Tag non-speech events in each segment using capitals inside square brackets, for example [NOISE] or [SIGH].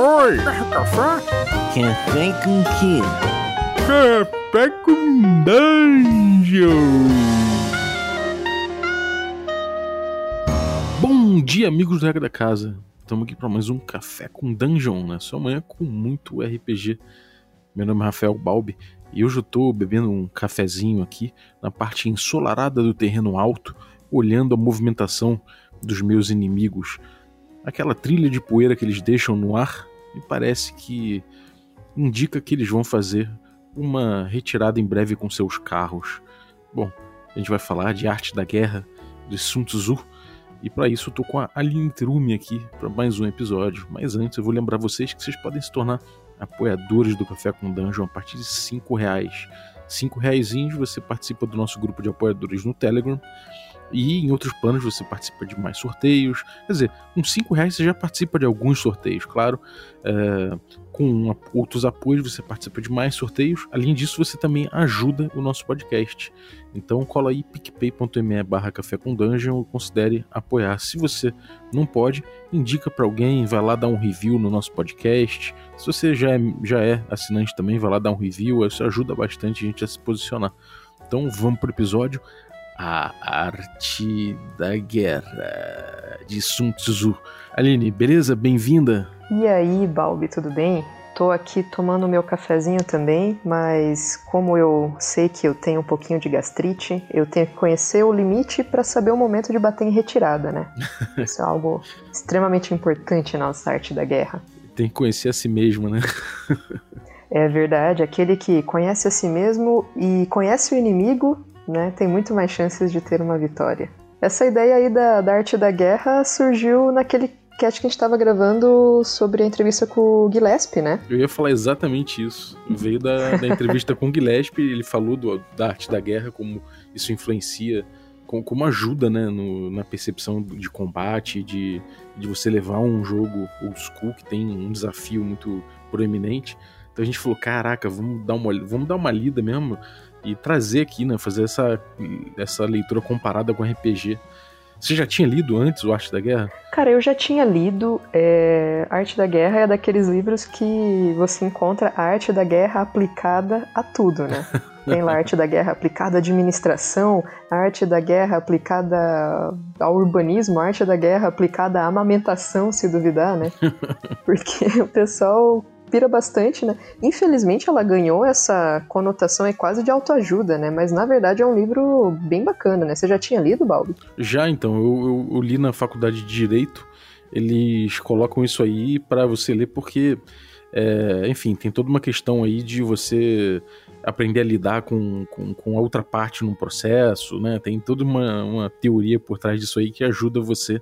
Oi! Café? Café com quê? Café com Dungeon! Bom dia, amigos do Regra da Casa. Estamos aqui para mais um Café com Dungeon, né? Sua manhã com muito RPG. Meu nome é Rafael Balbi e hoje eu estou bebendo um cafezinho aqui na parte ensolarada do terreno alto, olhando a movimentação dos meus inimigos. Aquela trilha de poeira que eles deixam no ar me parece que indica que eles vão fazer uma retirada em breve com seus carros. Bom, a gente vai falar de arte da guerra de Sun Tzu. E para isso eu tô com a Aline Trume aqui para mais um episódio. Mas antes eu vou lembrar vocês que vocês podem se tornar apoiadores do Café com Dungeon a partir de 5 reais. 5 reais você participa do nosso grupo de apoiadores no Telegram e em outros planos você participa de mais sorteios. Quer dizer, com 5 reais você já participa de alguns sorteios, claro. É, com outros apoios você participa de mais sorteios. Além disso, você também ajuda o nosso podcast. Então cola aí picpay.me barra café com dungeon e considere apoiar. Se você não pode, indica para alguém, vai lá dar um review no nosso podcast. Se você já é, já é assinante também, vai lá dar um review. Isso ajuda bastante a gente a se posicionar. Então vamos pro episódio. A Arte da Guerra, de Sun Tzu. Aline, beleza? Bem-vinda. E aí, Balbi, tudo bem? Tô aqui tomando meu cafezinho também, mas como eu sei que eu tenho um pouquinho de gastrite, eu tenho que conhecer o limite para saber o momento de bater em retirada, né? [LAUGHS] Isso é algo extremamente importante na nossa arte da guerra. Tem que conhecer a si mesmo, né? [LAUGHS] é verdade, aquele que conhece a si mesmo e conhece o inimigo né, tem muito mais chances de ter uma vitória. Essa ideia aí da, da arte da guerra surgiu naquele cast que a gente estava gravando sobre a entrevista com o Gillespie, né? Eu ia falar exatamente isso. Veio da, da entrevista com o Gillespie, ele falou do, da arte da guerra, como isso influencia, como, como ajuda né, no, na percepção de combate, de, de você levar um jogo old school que tem um desafio muito proeminente. Então a gente falou, caraca, vamos dar uma, vamos dar uma lida mesmo e trazer aqui, né? Fazer essa, essa leitura comparada com RPG. Você já tinha lido antes o Arte da Guerra? Cara, eu já tinha lido. É... Arte da Guerra é daqueles livros que você encontra a arte da guerra aplicada a tudo, né? [LAUGHS] Tem lá a arte da guerra aplicada à administração, a arte da guerra aplicada ao urbanismo, a arte da guerra aplicada à amamentação, se duvidar, né? [LAUGHS] Porque o pessoal pira bastante, né? Infelizmente ela ganhou essa conotação é quase de autoajuda, né? Mas na verdade é um livro bem bacana, né? Você já tinha lido, Balbi? Já, então. Eu, eu, eu li na faculdade de Direito. Eles colocam isso aí para você ler porque, é, enfim, tem toda uma questão aí de você aprender a lidar com, com, com a outra parte num processo, né? Tem toda uma, uma teoria por trás disso aí que ajuda você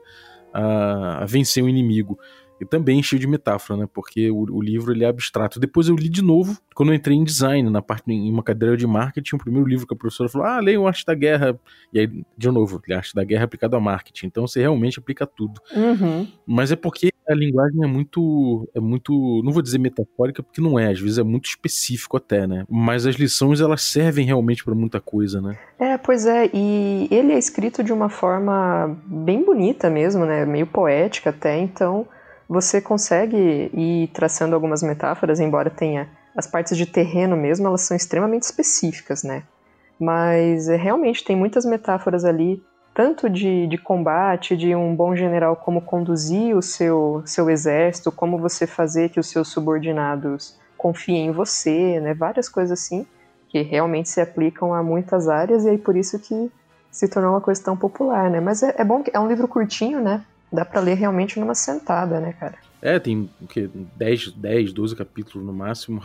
a, a vencer o inimigo. E também cheio de metáfora, né? Porque o, o, livro ele é abstrato. Depois eu li de novo, quando eu entrei em design, na parte em uma cadeira de marketing, o primeiro livro que a professora falou: "Ah, leia o Arte da Guerra". E aí, de novo, a Arte da Guerra aplicado ao marketing. Então você realmente aplica tudo. Uhum. Mas é porque a linguagem é muito é muito, não vou dizer metafórica, porque não é, às vezes é muito específico até, né? Mas as lições elas servem realmente para muita coisa, né? É, pois é, e ele é escrito de uma forma bem bonita mesmo, né? Meio poética até, então você consegue ir traçando algumas metáforas, embora tenha as partes de terreno mesmo, elas são extremamente específicas, né? Mas é, realmente tem muitas metáforas ali, tanto de, de combate, de um bom general como conduzir o seu, seu exército, como você fazer que os seus subordinados confiem em você, né? Várias coisas assim, que realmente se aplicam a muitas áreas, e aí por isso que se tornou uma coisa tão popular, né? Mas é, é bom que é um livro curtinho, né? Dá para ler realmente numa sentada, né, cara? É, tem o quê? 10, 10, 12 capítulos no máximo,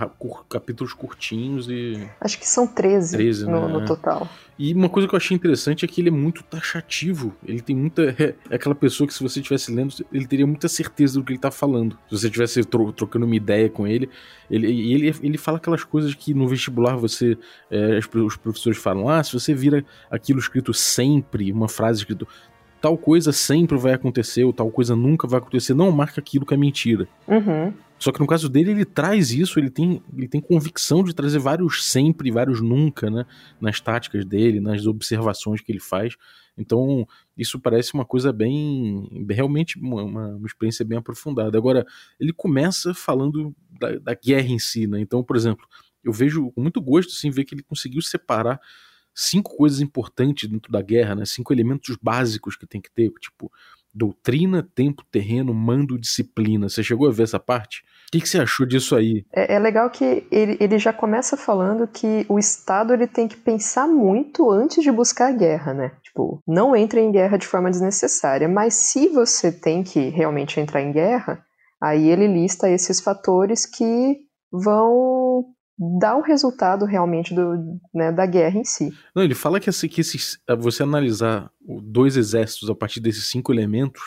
capítulos curtinhos e. Acho que são 13, 13 no, né? no, total. E uma coisa que eu achei interessante é que ele é muito taxativo. Ele tem muita. É, é aquela pessoa que, se você estivesse lendo, ele teria muita certeza do que ele tá falando. Se você estivesse tro trocando uma ideia com ele, ele, ele, ele fala aquelas coisas que no vestibular você. É, os professores falam: ah, se você vira aquilo escrito sempre, uma frase escrito tal coisa sempre vai acontecer, ou tal coisa nunca vai acontecer. Não marca aquilo que é mentira. Uhum. Só que no caso dele, ele traz isso, ele tem, ele tem convicção de trazer vários sempre, vários nunca, né? Nas táticas dele, nas observações que ele faz. Então, isso parece uma coisa bem. realmente uma, uma experiência bem aprofundada. Agora, ele começa falando da, da guerra em si, né? Então, por exemplo, eu vejo com muito gosto, assim, ver que ele conseguiu separar cinco coisas importantes dentro da guerra, né? Cinco elementos básicos que tem que ter, tipo doutrina, tempo, terreno, mando, disciplina. Você chegou a ver essa parte? O que, que você achou disso aí? É, é, legal que ele, ele já começa falando que o Estado ele tem que pensar muito antes de buscar a guerra, né? Tipo, não entre em guerra de forma desnecessária, mas se você tem que realmente entrar em guerra, aí ele lista esses fatores que vão dá o resultado realmente do, né, da guerra em si. Não, ele fala que, assim, que esses, você analisar dois exércitos a partir desses cinco elementos,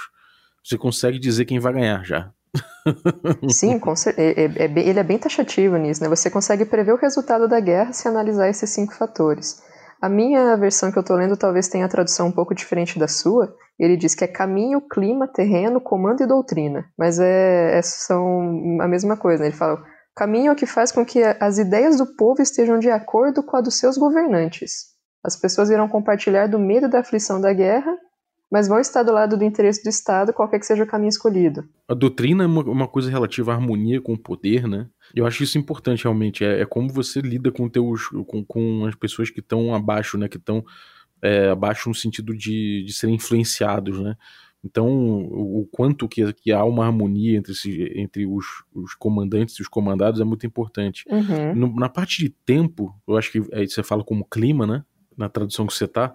você consegue dizer quem vai ganhar já. [LAUGHS] Sim, é, é, é, ele é bem taxativo nisso, né? Você consegue prever o resultado da guerra se analisar esses cinco fatores. A minha versão que eu estou lendo talvez tenha a tradução um pouco diferente da sua. Ele diz que é caminho, clima, terreno, comando e doutrina. Mas é, é são a mesma coisa. Né? Ele fala Caminho que faz com que as ideias do povo estejam de acordo com a dos seus governantes. As pessoas irão compartilhar do medo da aflição da guerra, mas vão estar do lado do interesse do Estado, qualquer que seja o caminho escolhido. A doutrina é uma, uma coisa relativa à harmonia com o poder, né? Eu acho isso importante, realmente. É, é como você lida com, teus, com, com as pessoas que estão abaixo, né? Que estão é, abaixo no sentido de, de serem influenciados, né? Então, o quanto que, que há uma harmonia entre, entre os, os, comandantes e os comandados é muito importante. Uhum. No, na parte de tempo, eu acho que aí você fala como clima, né? Na tradução que você tá.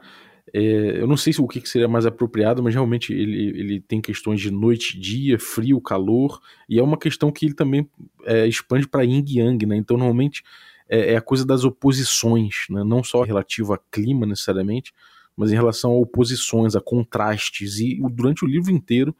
É, eu não sei se o que, seria mais apropriado, mas realmente ele, ele tem questões de noite, dia, frio, calor, e é uma questão que ele também é, expande para yin e yang, né? Então, normalmente é, é, a coisa das oposições, né? não só relativo a clima necessariamente, mas em relação a oposições, a contrastes. E durante o livro inteiro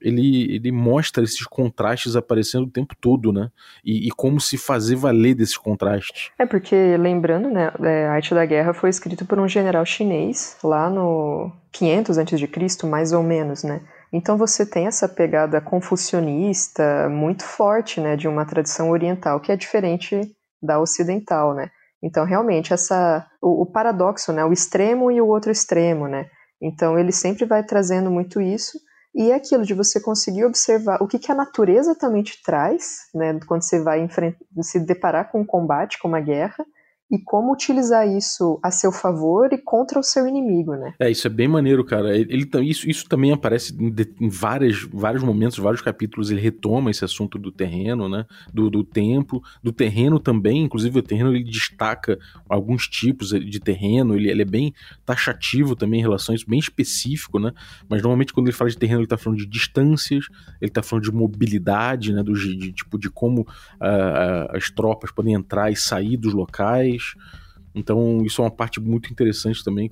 ele, ele mostra esses contrastes aparecendo o tempo todo, né? E, e, como se fazer valer desses contrastes. É porque, lembrando, né, é, a Arte da Guerra foi escrito por um general chinês lá no 500 a.C., mais ou menos, né? Então você tem essa pegada confucionista muito forte, né, de uma tradição oriental que é diferente da ocidental, né? Então, realmente, essa o, o, paradoxo, né, o extremo e o outro extremo, né? Então, ele sempre vai trazendo muito isso e é aquilo de você conseguir observar o que, que a natureza também te traz, né, quando você vai se deparar com um combate, com uma guerra, e como utilizar isso a seu favor e contra o seu inimigo, né? É, isso é bem maneiro, cara. Ele, isso, isso também aparece em, em várias, vários momentos, vários capítulos, ele retoma esse assunto do terreno, né? Do, do tempo, do terreno também, inclusive o terreno ele destaca alguns tipos de terreno, ele, ele é bem taxativo também em relação a isso, bem específico, né? Mas normalmente quando ele fala de terreno, ele tá falando de distâncias, ele tá falando de mobilidade, né? Do, de, tipo, de como uh, as tropas podem entrar e sair dos locais, então, isso é uma parte muito interessante também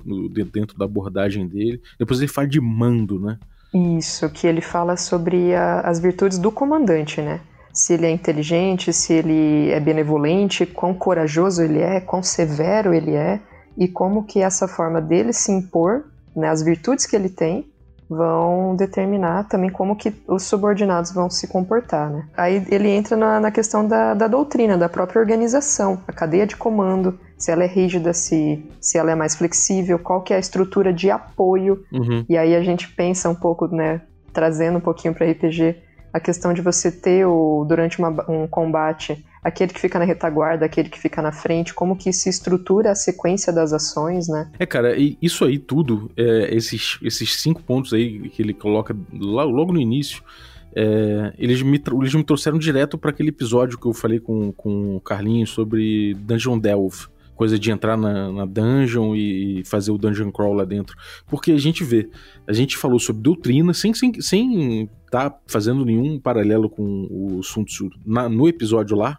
dentro da abordagem dele. Depois ele fala de mando, né? Isso, que ele fala sobre a, as virtudes do comandante, né? Se ele é inteligente, se ele é benevolente, quão corajoso ele é, quão severo ele é, e como que essa forma dele se impor, né, as virtudes que ele tem, vão determinar também como que os subordinados vão se comportar, né? Aí ele entra na, na questão da, da, doutrina, da própria organização, a cadeia de comando, se ela é rígida, se, se ela é mais flexível, qual que é a estrutura de apoio, uhum. e aí a gente pensa um pouco, né, trazendo um pouquinho para RPG, a questão de você ter o, durante uma, um combate aquele que fica na retaguarda, aquele que fica na frente, como que se estrutura a sequência das ações, né? É, cara, isso aí tudo, é, esses, esses cinco pontos aí que ele coloca logo no início, é, eles, me, eles me trouxeram direto para aquele episódio que eu falei com, com o Carlinhos sobre Dungeon Delve coisa de entrar na, na, dungeon e fazer o dungeon crawl lá dentro. Porque a gente vê, a gente falou sobre doutrina sem sem, sem tá fazendo nenhum paralelo com o Sun Tzu na, no episódio lá.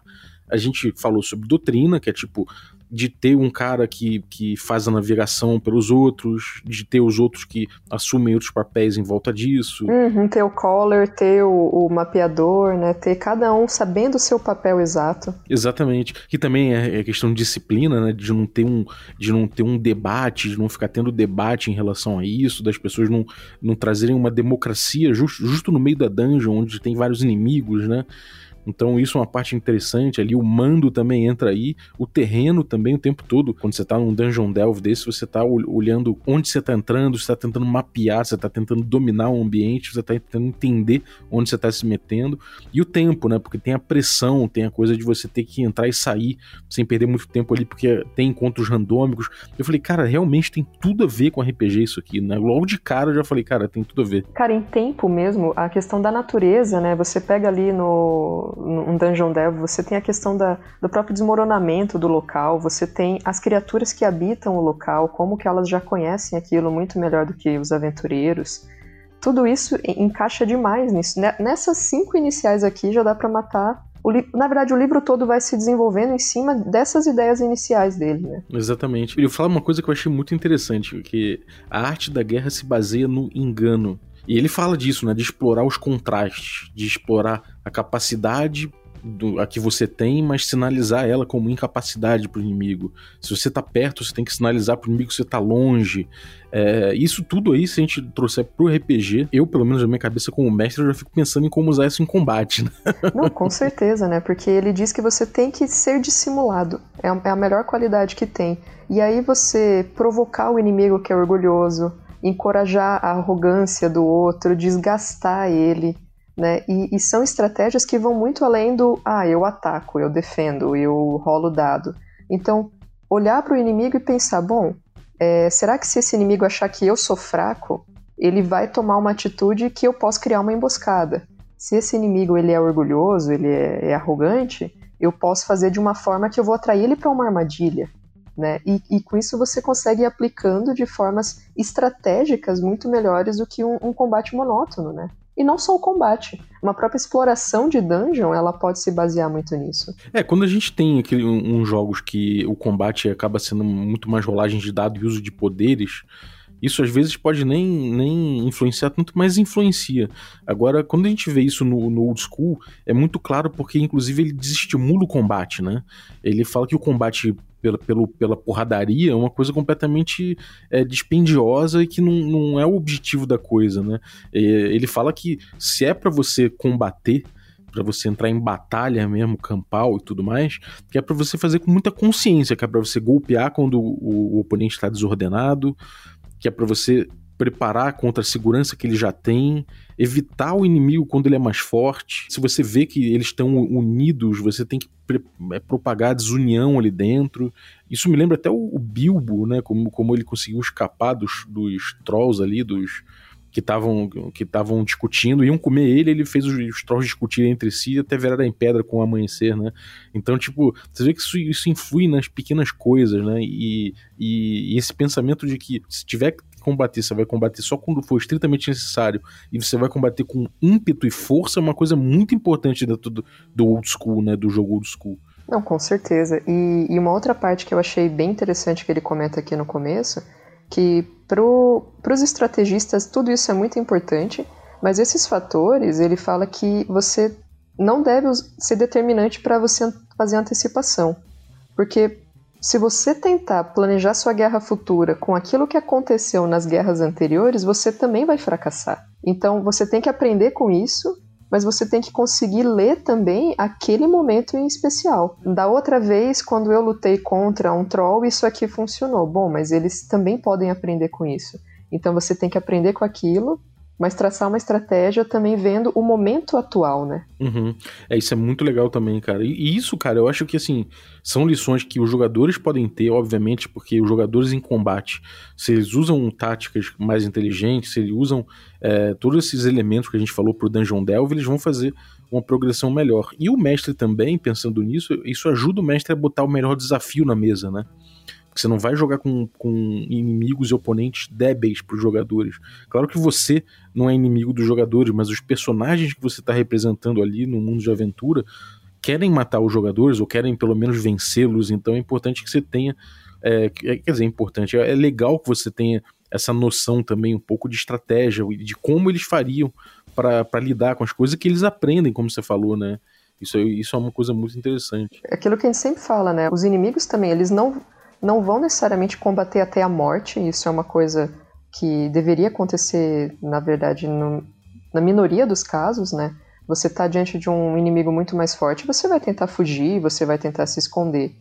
A gente falou sobre doutrina, que é tipo de ter um cara que, que faz a navegação pelos outros, de ter os outros que assumem outros papéis em volta disso. Uhum, ter o caller, ter o, o, mapeador, né? Ter cada um sabendo o seu papel exato. Exatamente. Que também é, é questão de disciplina, né? De não ter um, de não ter um debate, de não ficar tendo debate em relação a isso, das pessoas não, não trazerem uma democracia justo, justo no meio da dungeon, onde tem vários inimigos, né? Então isso é uma parte interessante ali. O mando também entra aí, o terreno também o tempo todo. Quando você tá num dungeon delve desse, você tá olhando onde você tá entrando, você tá tentando mapear, você tá tentando dominar o ambiente, você tá tentando entender onde você tá se metendo. E o tempo, né? Porque tem a pressão, tem a coisa de você ter que entrar e sair sem perder muito tempo ali, porque tem encontros randômicos. Eu falei, cara, realmente tem tudo a ver com RPG isso aqui, né? Logo de cara eu já falei, cara, tem tudo a ver. Cara, em tempo mesmo, a questão da natureza, né? Você pega ali no um dungeon delve, você tem a questão da, do próprio desmoronamento do local, você tem as criaturas que habitam o local, como que elas já conhecem aquilo muito melhor do que os aventureiros. Tudo isso encaixa demais nisso. Nessas cinco iniciais aqui já dá para matar na verdade, o livro todo vai se desenvolvendo em cima dessas ideias iniciais dele, né? Exatamente. Ele fala uma coisa que eu achei muito interessante, que a arte da guerra se baseia no engano. E ele fala disso, né? De explorar os contrastes, de explorar a capacidade do, a que você tem, mas sinalizar ela como incapacidade para o inimigo. Se você está perto, você tem que sinalizar para o inimigo que você está longe. É, isso tudo aí, se a gente trouxer pro RPG, eu, pelo menos na minha cabeça como mestre, já fico pensando em como usar isso em combate. Né? [LAUGHS] Não, com certeza, né? Porque ele diz que você tem que ser dissimulado. É a, é a melhor qualidade que tem. E aí você provocar o inimigo que é orgulhoso, encorajar a arrogância do outro, desgastar ele, né? E, e, são estratégias que vão muito além do ah, eu ataco, eu defendo, eu rolo dado. Então, olhar para o inimigo e pensar, bom, é, será que se esse inimigo achar que eu sou fraco, ele vai tomar uma atitude que eu posso criar uma emboscada? Se esse inimigo ele é orgulhoso, ele é, é arrogante, eu posso fazer de uma forma que eu vou atrair ele para uma armadilha. Né? E, e, com isso você consegue ir aplicando de formas estratégicas muito melhores do que um, um, combate monótono, né? E não só o combate, uma própria exploração de dungeon, ela pode se basear muito nisso. É, quando a gente tem aquele, um, uns jogos que o combate acaba sendo muito mais rolagem de dado e uso de poderes, isso às vezes pode nem, nem influenciar tanto, mas influencia. Agora, quando a gente vê isso no, no old school, é muito claro porque, inclusive, ele desestimula o combate, né? Ele fala que o combate pela, pelo, pela porradaria é uma coisa completamente é, dispendiosa e que não, não é o objetivo da coisa, né? É, ele fala que se é para você combater, para você entrar em batalha mesmo, campal e tudo mais, que é para você fazer com muita consciência, que é para você golpear quando o, o oponente está desordenado, que é para você preparar contra a segurança que ele já tem, evitar o inimigo quando ele é mais forte. Se você vê que eles estão unidos, você tem que é, propagar desunião ali dentro. Isso me lembra até o, o Bilbo, né? Como, como ele conseguiu escapar dos, dos trolls ali, dos que estavam que estavam discutindo, iam comer ele, ele fez os, os trolls discutirem entre si até virar em pedra com o amanhecer, né? Então, tipo, você vê que isso, isso influi nas pequenas coisas, né? E, e, e esse pensamento de que se tiver que combater, você vai combater só quando for estritamente necessário e você vai combater com ímpeto e força é uma coisa muito importante dentro do, do old school, né? Do jogo old school. Não, com certeza. E, e uma outra parte que eu achei bem interessante que ele comenta aqui no começo que para os estrategistas tudo isso é muito importante, mas esses fatores, ele fala que você não deve ser determinante para você fazer antecipação. Porque se você tentar planejar sua guerra futura com aquilo que aconteceu nas guerras anteriores, você também vai fracassar. Então você tem que aprender com isso mas você tem que conseguir ler também aquele momento em especial. Da outra vez, quando eu lutei contra um troll, isso aqui funcionou. Bom, mas eles também podem aprender com isso. Então você tem que aprender com aquilo mas traçar uma estratégia também vendo o momento atual, né? Uhum. É, isso é muito legal também, cara. E, isso, cara, eu acho que, assim, são lições que os jogadores podem ter, obviamente, porque os jogadores em combate, se eles usam táticas mais inteligentes, se eles usam é, todos esses elementos que a gente falou pro Dungeon Delve, eles vão fazer uma progressão melhor. E o mestre também, pensando nisso, isso ajuda o mestre a botar o melhor desafio na mesa, né? Você não vai jogar com, com inimigos e oponentes débeis para os jogadores. Claro que você não é inimigo dos jogadores, mas os personagens que você está representando ali no mundo de aventura querem matar os jogadores ou querem pelo menos vencê-los, então é importante que você tenha. É, quer dizer, é importante, é legal que você tenha essa noção também um pouco de estratégia e de como eles fariam para lidar com as coisas que eles aprendem, como você falou, né? Isso, isso é uma coisa muito interessante. É aquilo que a gente sempre fala, né? Os inimigos também, eles não, não vão necessariamente combater até a morte, isso é uma coisa que deveria acontecer, na verdade, no, na minoria dos casos, né? Você está diante de um inimigo muito mais forte, você vai tentar fugir, você vai tentar se esconder.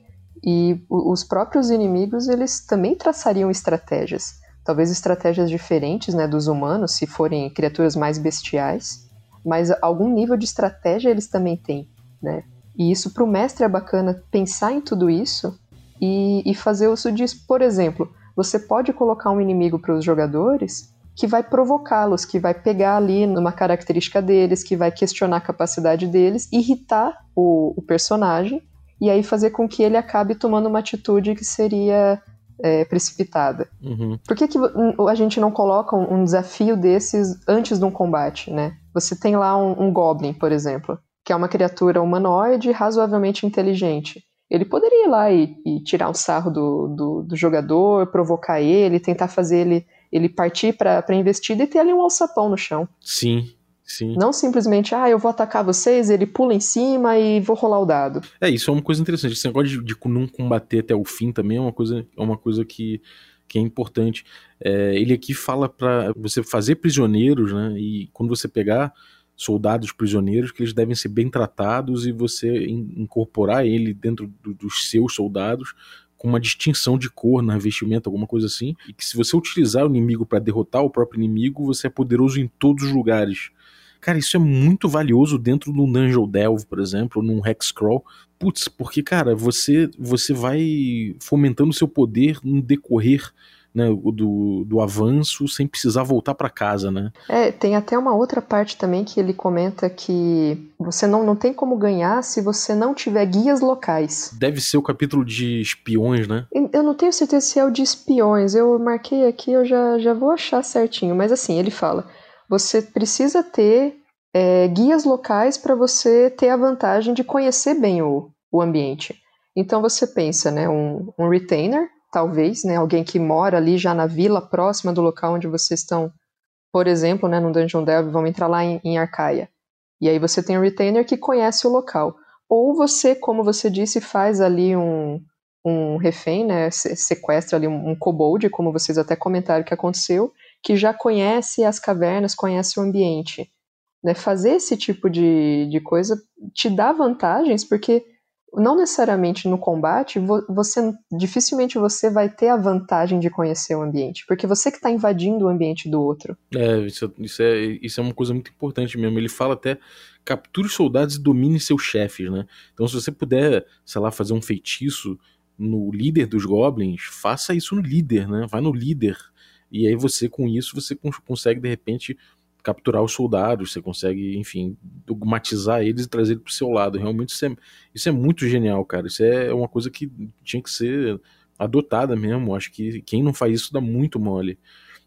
E os próprios inimigos, eles também traçariam estratégias. Talvez estratégias diferentes né, dos humanos, se forem criaturas mais bestiais mas algum nível de estratégia eles também têm, né? E isso para o mestre é bacana pensar em tudo isso e, e fazer uso disso. Por exemplo, você pode colocar um inimigo para os jogadores que vai provocá-los, que vai pegar ali numa característica deles, que vai questionar a capacidade deles, irritar o, o personagem e aí fazer com que ele acabe tomando uma atitude que seria é, precipitada. Uhum. Por que, que a gente não coloca um, um, desafio desses antes de um combate, né? Você tem lá um, um Goblin, por exemplo, que é uma criatura humanoide razoavelmente inteligente. Ele poderia ir lá e, e tirar um sarro do, do, do, jogador, provocar ele, tentar fazer ele, ele partir para a investida e ter ali um alçapão no chão. Sim, Sim. Não simplesmente, ah, eu vou atacar vocês, ele pula em cima e vou rolar o dado. É, isso é uma coisa interessante. Esse negócio de, de não combater até o fim também é uma coisa, é uma coisa que, que é importante. É, ele aqui fala para você fazer prisioneiros, né? E quando você pegar soldados prisioneiros, que eles devem ser bem tratados e você in, incorporar ele dentro do, dos seus soldados com uma distinção de cor na vestimenta, alguma coisa assim, e que se você utilizar o inimigo para derrotar o próprio inimigo, você é poderoso em todos os lugares. Cara, isso é muito valioso dentro do Dungeon Delve, por exemplo, num Hexcrawl. Putz, porque, cara, você, você vai fomentando seu poder no decorrer né, do, do avanço sem precisar voltar para casa, né? É, tem até uma outra parte também que ele comenta que você não, não tem como ganhar se você não tiver guias locais. Deve ser o capítulo de espiões, né? Eu não tenho certeza se é o de espiões. Eu marquei aqui, eu já, já vou achar certinho. Mas assim, ele fala você precisa ter é, guias locais para você ter a vantagem de conhecer bem o, o ambiente. Então você pensa, né, um, um retainer, talvez, né, alguém que mora ali já na vila próxima do local onde vocês estão, por exemplo, né, no Dungeon Delve, vamos entrar lá em, em Arcaia. E aí você tem um retainer que conhece o local. Ou você, como você disse, faz ali um, um refém, né, sequestra ali um, um kobold, como vocês até comentaram que aconteceu, que já conhece as cavernas, conhece o ambiente. Né? Fazer esse tipo de, de coisa te dá vantagens, porque não necessariamente no combate, você dificilmente você vai ter a vantagem de conhecer o ambiente, porque você que está invadindo o ambiente do outro. É isso, isso é, isso é uma coisa muito importante mesmo. Ele fala até capture os soldados e domine seus chefes, né? Então, se você puder, sei lá, fazer um feitiço no líder dos goblins, faça isso no líder, né? Vai no líder e aí você, com isso, você consegue, de repente, capturar os soldados, você consegue, enfim, dogmatizar eles e trazer eles pro seu lado. Realmente isso é, isso é muito genial, cara. Isso é uma coisa que tinha que ser adotada mesmo. Acho que quem não faz isso dá muito mole.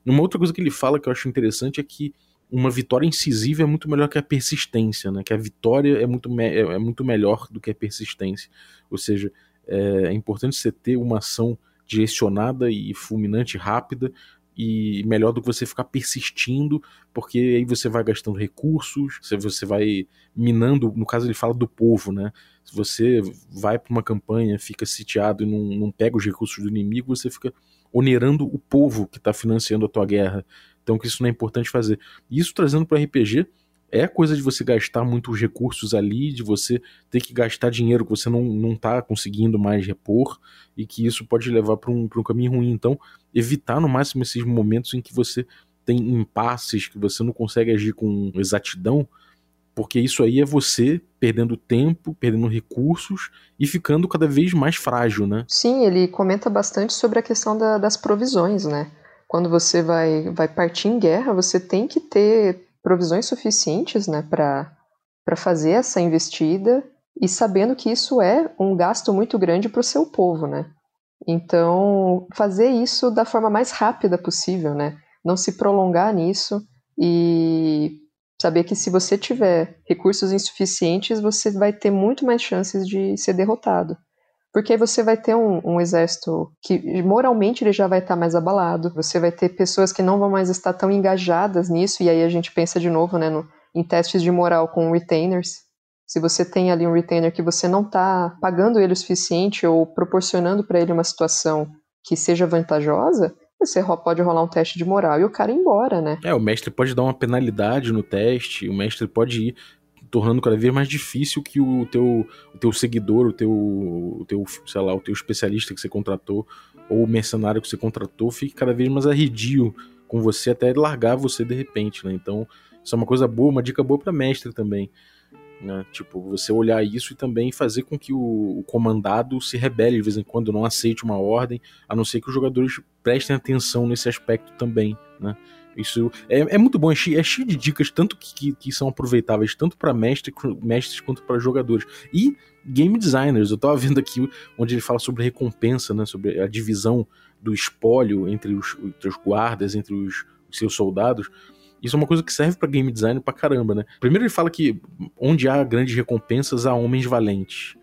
Uma outra coisa que ele fala que eu acho interessante é que uma vitória incisiva é muito melhor que a persistência, né? Que a vitória é muito, é, é muito melhor do que a persistência. Ou seja, é, é importante você ter uma ação direcionada e fulminante rápida e melhor do que você ficar persistindo, porque aí você vai gastando recursos, você vai minando, no caso ele fala do povo, né? Se você vai para uma campanha, fica sitiado e não, não pega os recursos do inimigo, você fica onerando o povo que está financiando a tua guerra. Então que isso não é importante fazer. Isso trazendo para o RPG, é coisa de você gastar muitos recursos ali, de você ter que gastar dinheiro que você não, não tá conseguindo mais repor, e que isso pode levar para um, um caminho ruim. Então, evitar no máximo esses momentos em que você tem impasses, que você não consegue agir com exatidão, porque isso aí é você perdendo tempo, perdendo recursos e ficando cada vez mais frágil, né? Sim, ele comenta bastante sobre a questão da, das provisões, né? Quando você vai, vai partir em guerra, você tem que ter provisões suficientes né, para fazer essa investida e sabendo que isso é um gasto muito grande para o seu povo, né? Então, fazer isso da forma mais rápida possível, né? Não se prolongar nisso e Saber que se você tiver recursos insuficientes, você vai ter muito mais chances de ser derrotado. Porque aí você vai ter um, um, exército que moralmente ele já vai estar mais abalado, você vai ter pessoas que não vão mais estar tão engajadas nisso, e aí a gente pensa de novo né, no, em testes de moral com retainers. Se você tem ali um retainer que você não está pagando ele o suficiente ou proporcionando para ele uma situação que seja vantajosa, você pode rolar um teste de moral e o cara ir embora, né? É, o mestre pode dar uma penalidade no teste, o mestre pode ir tornando cada vez mais difícil que o teu, o teu seguidor, o teu, o teu, sei lá, o teu especialista que você contratou ou o mercenário que você contratou fique cada vez mais arredio com você até largar você de repente, né? Então, isso é uma coisa boa, uma dica boa para mestre também. Né? Tipo, você olhar isso e também fazer com que o, o, comandado se rebele de vez em quando, não aceite uma ordem, a não ser que os jogadores prestem atenção nesse aspecto também, né? Isso é, é muito bom, é cheio, é cheio, de dicas, tanto que, que, que são aproveitáveis, tanto para mestre, mestres quanto para jogadores. E game designers, eu tava vendo aqui onde ele fala sobre recompensa, né, sobre a divisão do espólio entre os, entre os guardas, entre os, os seus soldados. Isso é uma coisa que serve para game design pra caramba, né? Primeiro ele fala que onde há grandes recompensas há homens valentes.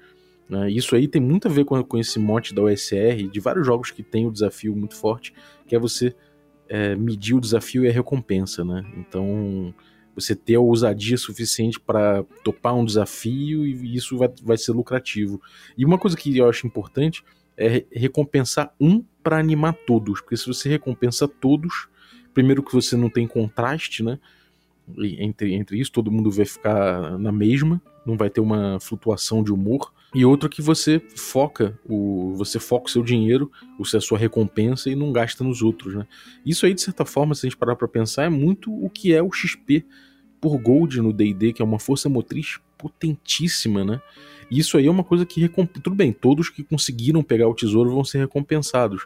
Né? Isso aí tem muito a ver com, com esse mote da OSR, de vários jogos que tem o desafio muito forte, que é você é, medir o desafio e a recompensa, né? Então, você ter a ousadia suficiente para topar um desafio e isso vai, vai ser lucrativo. E uma coisa que eu acho importante é recompensar um para animar todos, porque se você recompensa todos, primeiro que você não tem contraste, né? Entre, entre isso, todo mundo vai ficar na mesma, não vai ter uma flutuação de humor e outro que você foca o você foca o seu dinheiro, o a sua recompensa e não gasta nos outros, né? Isso aí de certa forma, se a gente parar para pensar, é muito o que é o XP por gold no D&D, que é uma força motriz potentíssima, né? E isso aí é uma coisa que recompensa, tudo bem, todos que conseguiram pegar o tesouro vão ser recompensados.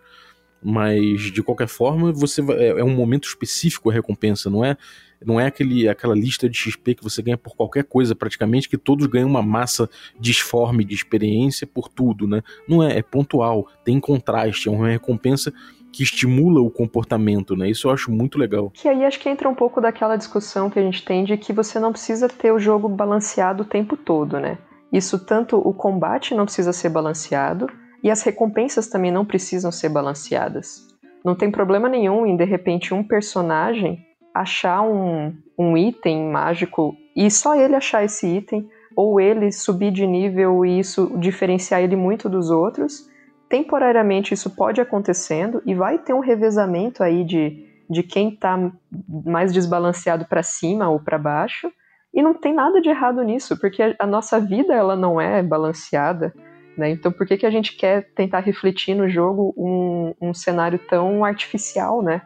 Mas de qualquer forma, você vai, é, é um momento específico a recompensa, não é não é aquele, aquela lista de XP que você ganha por qualquer coisa, praticamente, que todos ganham uma massa disforme de experiência por tudo, né? Não é, é pontual, tem contraste, é uma recompensa que estimula o comportamento, né? Isso eu acho muito legal. Que aí acho que entra um pouco daquela discussão que a gente tem de que você não precisa ter o jogo balanceado o tempo todo, né? Isso tanto o combate não precisa ser balanceado e as recompensas também não precisam ser balanceadas. Não tem problema nenhum em de repente um personagem achar um, um item mágico e só ele achar esse item, ou ele subir de nível e isso diferenciar ele muito dos outros. Temporariamente isso pode acontecendo e vai ter um revezamento aí de, de quem está mais desbalanceado para cima ou para baixo. E não tem nada de errado nisso, porque a, nossa vida ela não é balanceada. Né? Então, por que, que a gente quer tentar refletir no jogo um, um cenário tão artificial, né?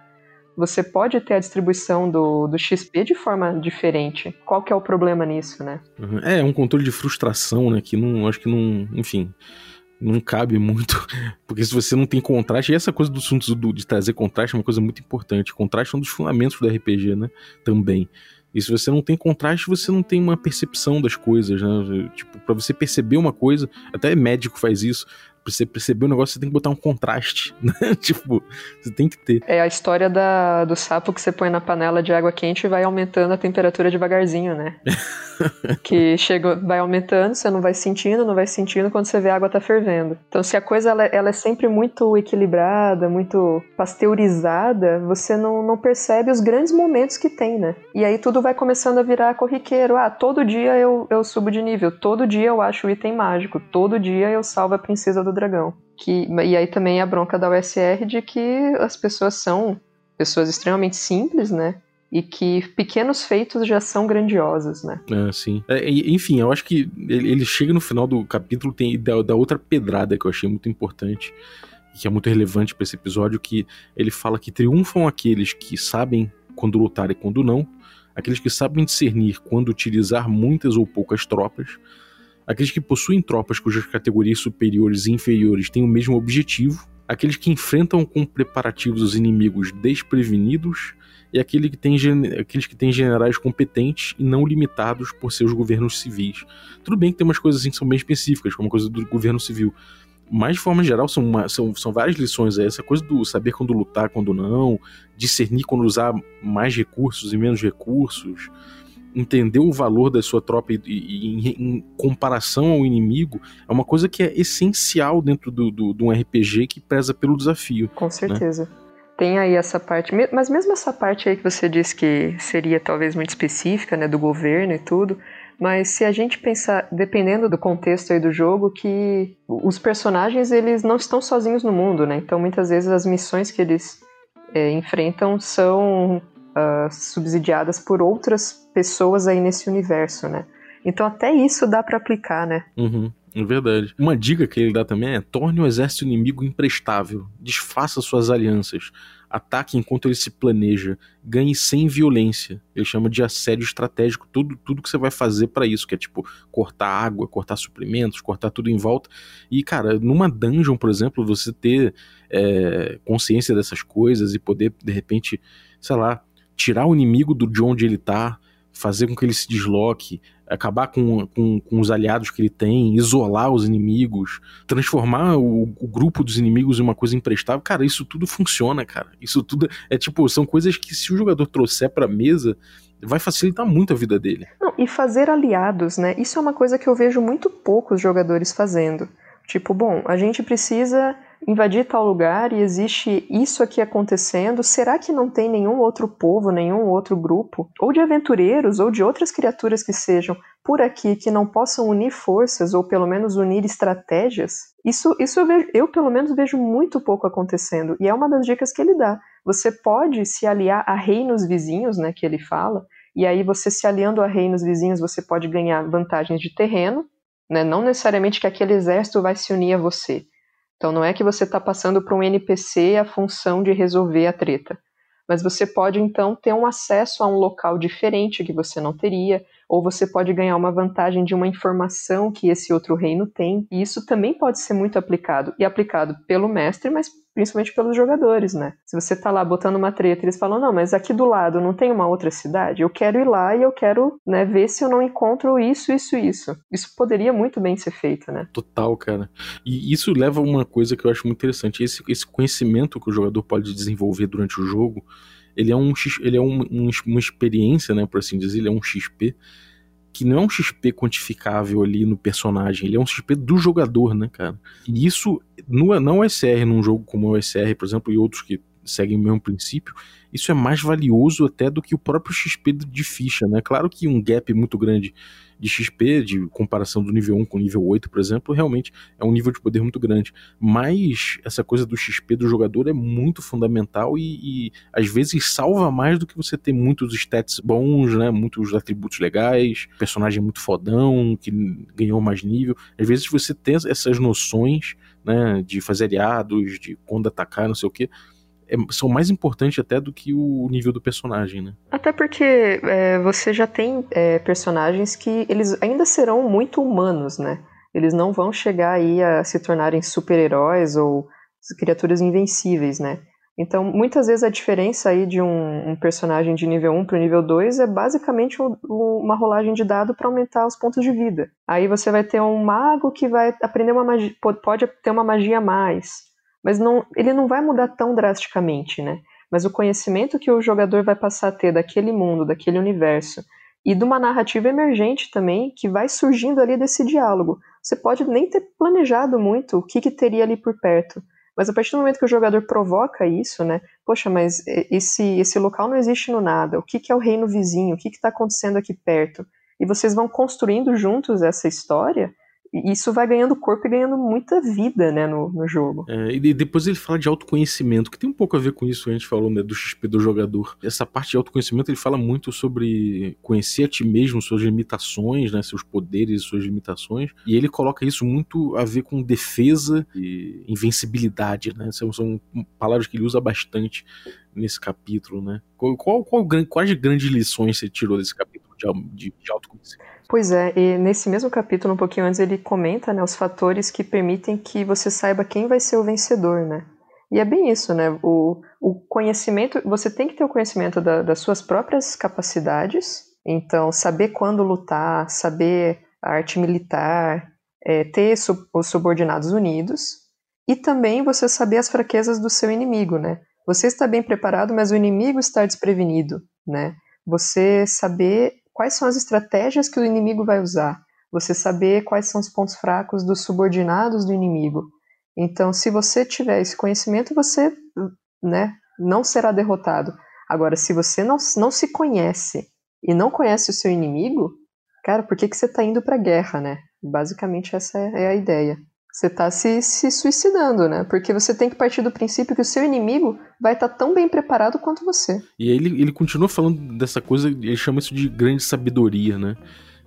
você pode ter a distribuição do, do XP de forma diferente. Qual que é o problema nisso, né? Uhum. É, um controle de frustração, né? Que não, acho que não, enfim, não cabe muito, [LAUGHS] porque se você não tem contraste, e essa coisa do assunto de trazer contraste é uma coisa muito importante. Contraste é um dos fundamentos do RPG, né? Também. E se você não tem contraste, você não tem uma percepção das coisas, né? Tipo, para você perceber uma coisa, até médico faz isso pra você perceber o negócio, você tem que botar um contraste, [LAUGHS] né? tipo, você tem que ter. É a história da, do sapo que você põe na panela de água quente e vai aumentando a temperatura devagarzinho, né? [LAUGHS] que chega, vai aumentando, você não vai sentindo, não vai sentindo quando você vê a água tá fervendo. Então, se a coisa ela, ela é sempre muito equilibrada, muito pasteurizada, você não, não percebe os grandes momentos que tem, né? E aí tudo vai começando a virar corriqueiro. Ah, todo dia eu, eu subo de nível, todo dia eu acho o item mágico, todo dia eu salvo a princesa do dragão. Que, e aí também a bronca da USR de que as pessoas são pessoas extremamente simples, né? E que pequenos feitos já são grandiosos, né? É, sim. É, enfim, eu acho que ele, ele, chega no final do capítulo tem da, da outra pedrada que eu achei muito importante que é muito relevante para esse episódio, que ele fala que triunfam aqueles que sabem quando lutar e quando não, aqueles que sabem discernir quando utilizar muitas ou poucas tropas, aqueles que possuem tropas cujas categorias superiores e inferiores têm o mesmo objetivo, aqueles que enfrentam com preparativos os inimigos desprevenidos e aquele que tem, aqueles que têm generais competentes e não limitados por seus governos civis. Tudo bem que tem umas coisas assim que são bem específicas, como a coisa do governo civil, mas de forma geral são, uma, são, são várias lições aí. Essa coisa do saber quando lutar, quando não, discernir quando usar mais recursos e menos recursos, entender o valor da sua tropa e, e, e em, comparação ao inimigo é uma coisa que é essencial dentro do, do, de um RPG que preza pelo desafio. Com né? certeza. Né? Tem aí essa parte, mas mesmo essa parte aí que você disse que seria talvez muito específica, né, do governo e tudo, mas se a gente pensar, dependendo do contexto aí do jogo, que os personagens eles não estão sozinhos no mundo, né? Então muitas vezes as missões que eles é, enfrentam são uh, subsidiadas por outras pessoas aí nesse universo, né? Então até isso dá para aplicar, né? Uhum. É verdade. Uma dica que ele dá também é: torne o exército inimigo imprestável, desfaça suas alianças, ataque enquanto ele se planeja, ganhe sem violência. Ele chama de assédio estratégico tudo, tudo que você vai fazer para isso, que é tipo cortar água, cortar suprimentos, cortar tudo em volta. E, cara, numa dungeon, por exemplo, você ter é, consciência dessas coisas e poder, de repente, sei lá, tirar o inimigo do de onde ele tá, fazer com que ele se desloque, acabar com, com, com, os aliados que ele tem, isolar os inimigos, transformar o, o, grupo dos inimigos em uma coisa imprestável. Cara, isso tudo funciona, cara. Isso tudo é tipo, são coisas que se o jogador trouxer pra mesa, vai facilitar muito a vida dele. Não, e fazer aliados, né? Isso é uma coisa que eu vejo muito poucos jogadores fazendo. Tipo, bom, a gente precisa invadir tal lugar e existe isso aqui acontecendo, será que não tem nenhum outro povo, nenhum outro grupo, ou de aventureiros, ou de outras criaturas que sejam por aqui que não possam unir forças, ou pelo menos unir estratégias? Isso, isso eu, vejo, eu pelo menos vejo muito pouco acontecendo, e é uma das dicas que ele dá. Você pode se aliar a reinos vizinhos, né, que ele fala, e aí você se aliando a reinos vizinhos, você pode ganhar vantagens de terreno, né, não necessariamente que aquele exército vai se unir a você, então não é que você está passando para um NPC a função de resolver a treta, mas você pode então ter um acesso a um local diferente que você não teria, ou você pode ganhar uma vantagem de uma informação que esse outro reino tem. E isso também pode ser muito aplicado, e aplicado pelo mestre, mas principalmente pelos jogadores, né? Se você tá lá botando uma treta, eles falam: "Não, mas aqui do lado não tem uma outra cidade. Eu quero ir lá e eu quero, né, ver se eu não encontro isso, isso, isso". Isso poderia muito bem ser feito, né? Total, cara. E isso leva a uma coisa que eu acho muito interessante, esse, esse conhecimento que o jogador pode desenvolver durante o jogo, ele é um ele é um, um, uma experiência, né, por assim dizer, ele é um XP que não é um XP quantificável ali no personagem, ele é um XP do jogador, né, cara? E isso, no, não OSR, num jogo como o OSR, por exemplo, e outros que seguem o mesmo princípio, isso é mais valioso até do que o próprio XP de ficha, né? Claro que um gap muito grande de XP, de comparação do nível 1 com o nível 8, por exemplo, realmente é um nível de poder muito grande. Mas essa coisa do XP do jogador é muito fundamental e, e às vezes salva mais do que você ter muitos stats bons, né? Muitos atributos legais, personagem muito fodão, que ganhou mais nível. Às vezes você tem essas noções, né? De fazer aliados, de quando atacar, não sei o que é, são mais importantes até do que o nível do personagem, né? Até porque é, você já tem é, personagens que eles ainda serão muito humanos, né? Eles não vão chegar aí a se tornarem super-heróis ou criaturas invencíveis, né? Então, muitas vezes a diferença aí de um, um personagem de nível 1 para o nível 2 é basicamente um, uma rolagem de dado para aumentar os pontos de vida. Aí você vai ter um mago que vai aprender uma magia, pode ter uma magia a mais mas não, ele não vai mudar tão drasticamente, né? Mas o conhecimento que o jogador vai passar a ter daquele mundo, daquele universo, e de uma narrativa emergente também, que vai surgindo ali desse diálogo. Você pode nem ter planejado muito o que, que teria ali por perto, mas a partir do momento que o jogador provoca isso, né? Poxa, mas esse, esse local não existe no nada. O que, que é o reino vizinho? O que está acontecendo aqui perto? E vocês vão construindo juntos essa história isso vai ganhando corpo e ganhando muita vida, né, no, no jogo. É, e depois ele fala de autoconhecimento, que tem um pouco a ver com isso, a gente falou, né, do XP do jogador. Essa parte de autoconhecimento, ele fala muito sobre conhecer a ti mesmo, suas limitações, né, seus poderes e suas limitações, e ele coloca isso muito a ver com defesa e invencibilidade, né, são, são palavras que ele usa bastante nesse capítulo, né. Qual, qual, qual, quais grandes lições você tirou desse capítulo de, de, de autoconhecimento? Pois é, e nesse mesmo capítulo, um pouquinho antes, ele comenta né, os fatores que permitem que você saiba quem vai ser o vencedor, né? E é bem isso, né? O, o conhecimento, você tem que ter o conhecimento da, das suas próprias capacidades, então saber quando lutar, saber a arte militar, é, ter sub, os subordinados unidos, e também você saber as fraquezas do seu inimigo, né? Você está bem preparado, mas o inimigo está desprevenido, né? Você saber quais são as estratégias que o inimigo vai usar, você saber quais são os pontos fracos dos subordinados do inimigo. Então, se você tiver esse conhecimento, você né, não será derrotado. Agora, se você não, não se conhece e não conhece o seu inimigo, cara, por que, que você está indo para a guerra, né? Basicamente, essa é, é a ideia. Você está se, se suicidando, né? Porque você tem que partir do princípio que o seu inimigo vai estar tá tão bem preparado quanto você. E ele, ele continua falando dessa coisa, ele chama isso de grande sabedoria, né?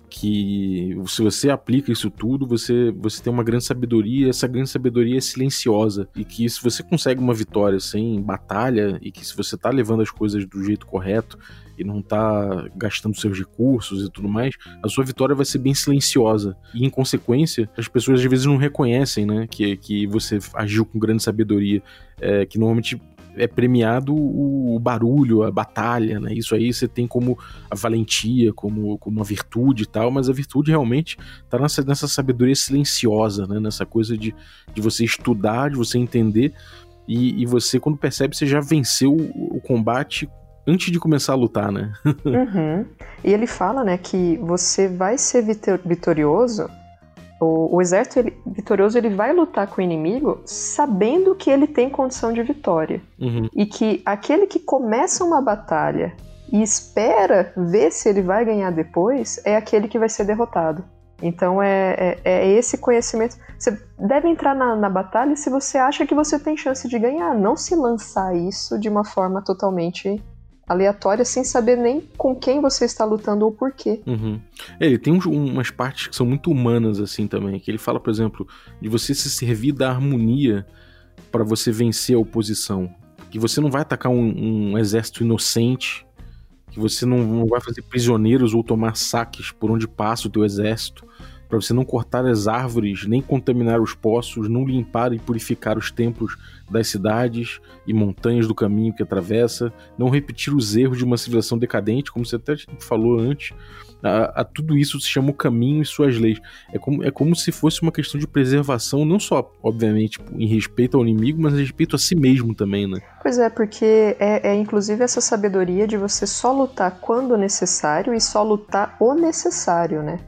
Que se você aplica isso tudo, você, você tem uma grande sabedoria, essa grande sabedoria é silenciosa, e que se você consegue uma vitória sem batalha, e que se você tá levando as coisas do jeito correto, e não tá gastando seus recursos e tudo mais, a sua vitória vai ser bem silenciosa. E em consequência, as pessoas às vezes não reconhecem, né, que, que você agiu com grande sabedoria, é, que normalmente é premiado o, barulho, a batalha, né? Isso aí você tem como a valentia, como, como uma virtude e tal, mas a virtude realmente tá nessa, nessa sabedoria silenciosa, né? Nessa coisa de, de você estudar, de você entender, e, e você, quando percebe, você já venceu o, o combate antes de começar a lutar, né? [LAUGHS] uhum. E ele fala, né, que você vai ser vitorioso o, o exército ele, vitorioso ele vai lutar com o inimigo sabendo que ele tem condição de vitória. Uhum. E que aquele que começa uma batalha e espera ver se ele vai ganhar depois é aquele que vai ser derrotado. Então é, é, é esse conhecimento. Você deve entrar na, na, batalha se você acha que você tem chance de ganhar, não se lançar isso de uma forma totalmente aleatória sem saber nem com quem você está lutando ou por quê. Uhum. Ele tem um, umas partes que são muito humanas assim também, que ele fala, por exemplo, de você se servir da harmonia para você vencer a oposição. Que você não vai atacar um, um exército inocente, que você não, não, vai fazer prisioneiros ou tomar saques por onde passa o teu exérito, para você não cortar as árvores, nem contaminar os poços, não limpar e purificar os templos das cidades e montanhas do caminho que atravessa, não repetir os erros de uma civilização decadente, como você até falou antes. A, a, tudo isso se chama o caminho e suas leis. É como, é como se fosse uma questão de preservação, não só, obviamente, em respeito ao inimigo, mas em respeito a si mesmo também, né? Pois é, porque é, é inclusive essa sabedoria de você só lutar quando necessário e só lutar o necessário, né?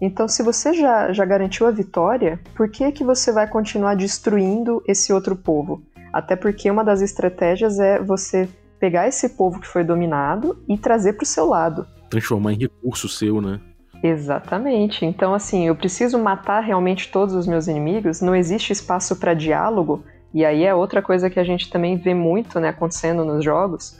Então, se você já, já garantiu a vitória, por que, que você vai continuar destruindo esse outro povo? Até porque uma das estratégias é você pegar esse povo que foi dominado e trazer para o seu lado. Transformar em recurso seu, né? Exatamente. Então, assim, eu preciso matar realmente todos os meus inimigos, não existe espaço para diálogo, e aí é outra coisa que a gente também vê muito né, acontecendo nos jogos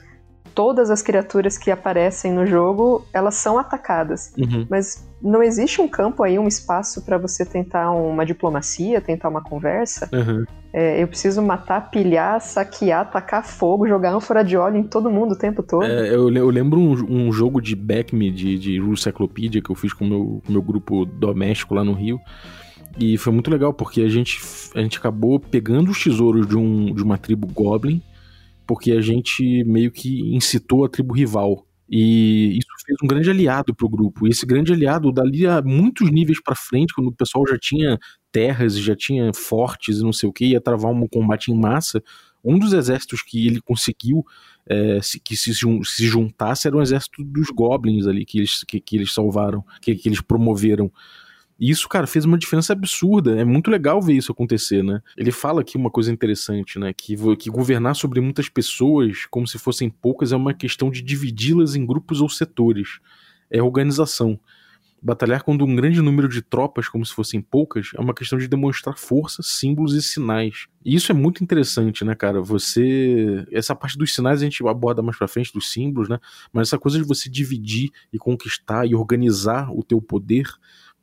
todas as criaturas que aparecem no jogo, elas são atacadas. Uhum. Mas não existe um campo aí, um espaço para você tentar uma diplomacia, tentar uma conversa. Uhum. É, eu preciso matar, pilhar, saquear, tacar fogo, jogar ânfora de óleo em todo mundo o tempo todo. É, eu, eu, lembro um, um, jogo de Backme, de, de Rule Cyclopedia, que eu fiz com o meu, meu grupo doméstico lá no Rio. E foi muito legal, porque a gente, a gente acabou pegando os tesouros de, um, de uma tribo Goblin porque a gente meio que incitou a tribo rival. E isso fez um grande aliado para o grupo. E esse grande aliado, dali a muitos níveis para frente, quando o pessoal já tinha terras, já tinha fortes e não sei o que, ia travar um combate em massa, um dos exércitos que ele conseguiu é, que se, se juntasse era o exército dos goblins ali que eles, que, que eles salvaram, que, que eles promoveram. E isso, cara, fez uma diferença absurda. É muito legal ver isso acontecer, né? Ele fala aqui uma coisa interessante, né? Que, que governar sobre muitas pessoas, como se fossem poucas, é uma questão de dividi-las em grupos ou setores. É organização. Batalhar quando um grande número de tropas, como se fossem poucas, é uma questão de demonstrar força, símbolos e sinais. E isso é muito interessante, né, cara? Você. Essa parte dos sinais a gente aborda mais pra frente, dos símbolos, né? Mas essa coisa de você dividir e conquistar e organizar o teu poder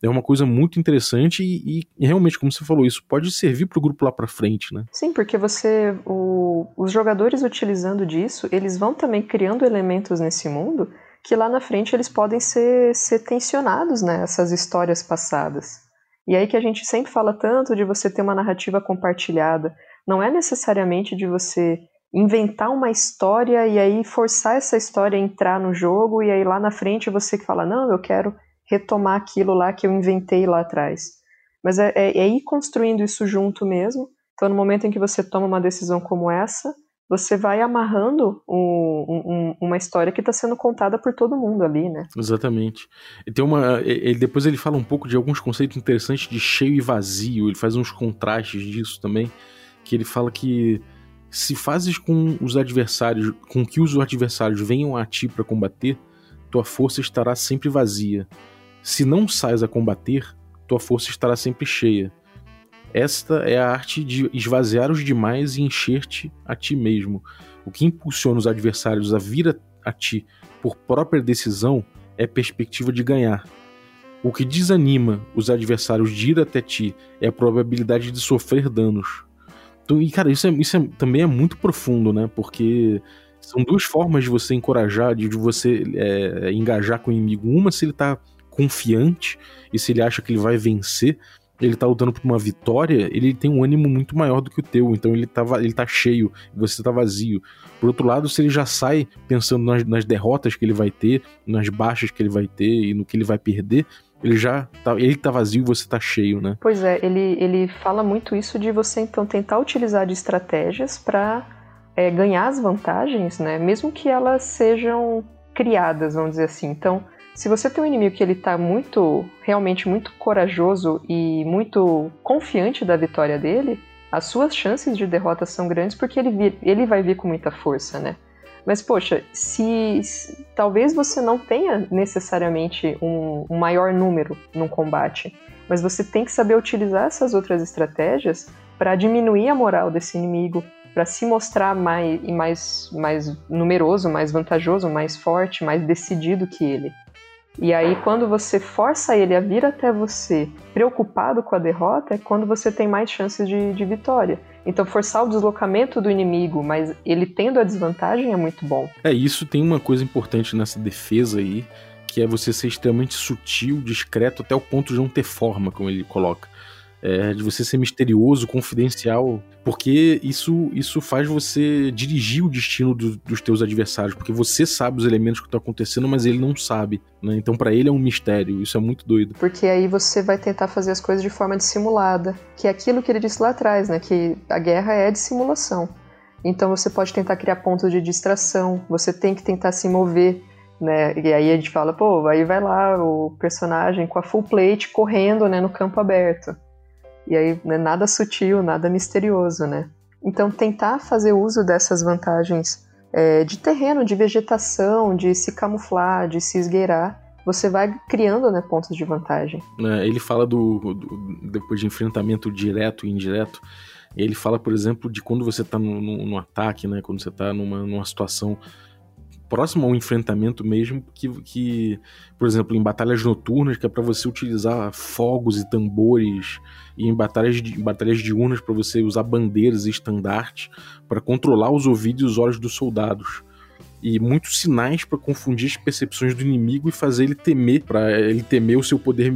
é uma coisa muito interessante e, e realmente, como você falou, isso pode servir para o grupo lá para frente, né? Sim, porque você, o, os jogadores utilizando disso, eles vão também criando elementos nesse mundo que lá na frente eles podem ser, ser tensionados nessas né, histórias passadas. E aí que a gente sempre fala tanto de você ter uma narrativa compartilhada. Não é necessariamente de você inventar uma história e aí forçar essa história a entrar no jogo e aí lá na frente você que fala, não, eu quero retomar aquilo lá que eu inventei lá atrás. Mas é, é, é ir construindo isso junto mesmo. Então, no momento em que você toma uma decisão como essa, você vai amarrando um, uma história que está sendo contada por todo mundo ali, né? Exatamente. E tem uma, ele, depois ele fala um pouco de alguns conceitos interessantes de cheio e vazio. Ele faz uns contrastes disso também, que ele fala que se fazes com os adversários, com que os adversários venham a ti para combater, tua força estará sempre vazia. Se não sais a combater, tua força estará sempre cheia. Esta é a arte de esvaziar os demais e encher-te a ti mesmo. O que impulsiona os adversários a vir a, ti por própria decisão é perspectiva de ganhar. O que desanima os adversários de ir até ti é a probabilidade de sofrer danos. Então, e cara, isso, é, isso é, também é muito profundo, né? Porque são duas formas de você encorajar, de você é, engajar com o inimigo. Uma, se ele tá confiante e se ele acha que ele vai vencer, ele tá lutando por uma vitória, ele tem um ânimo muito maior do que o teu, então ele tá, ele tá cheio, você tá vazio. Por outro lado, se ele já sai pensando nas, nas derrotas que ele vai ter, nas baixas que ele vai ter e no que ele vai perder, ele já tá, ele tá vazio e você tá cheio, né? Pois é, ele, ele fala muito isso de você então tentar utilizar de estratégias para é, ganhar as vantagens, né? Mesmo que elas sejam criadas, vamos dizer assim. Então, se você tem um inimigo que ele tá muito, realmente muito corajoso e muito confiante da vitória dele, as suas chances de derrota são grandes porque ele, vir, ele vai vir com muita força, né? Mas, poxa, se, se talvez você não tenha necessariamente um, um maior número num combate, mas você tem que saber utilizar essas outras estratégias para diminuir a moral desse inimigo, para se mostrar mais, mais, mais numeroso, mais vantajoso, mais forte, mais decidido que ele. E aí, quando você força ele a vir até você preocupado com a derrota, é quando você tem mais chances de, de vitória. Então, forçar o deslocamento do inimigo, mas ele tendo a desvantagem é muito bom. É, isso tem uma coisa importante nessa defesa aí, que é você ser extremamente sutil, discreto, até o ponto de não ter forma, como ele coloca é, de você ser misterioso, confidencial, porque isso, isso faz você dirigir o destino do, dos teus adversários, porque você sabe os elementos que estão acontecendo, mas ele não sabe, né? Então para ele é um mistério, isso é muito doido. Porque aí você vai tentar fazer as coisas de forma dissimulada, que é aquilo que ele disse lá atrás, né? Que a guerra é dissimulação. Então você pode tentar criar pontos de distração, você tem que tentar se mover né? E aí a gente fala, pô, aí vai lá o personagem com a full plate correndo, né, no campo aberto. E aí, né, nada sutil, nada misterioso, né? Então, tentar fazer uso dessas vantagens é, de terreno, de vegetação, de se camuflar, de se esgueirar, você vai criando né, pontos de vantagem. É, ele fala do, do, depois de enfrentamento direto e indireto. Ele fala, por exemplo, de quando você está no, ataque, né, quando você está numa, numa situação próximo ao enfrentamento mesmo, que, que por exemplo, em batalhas noturnas, que é para você utilizar fogos e tambores, e em batalhas, de, em batalhas diurnas, para você usar bandeiras e estandartes, para controlar os ouvidos e os olhos dos soldados. E muitos sinais para confundir as percepções do inimigo e fazer ele temer, para ele temer o seu poder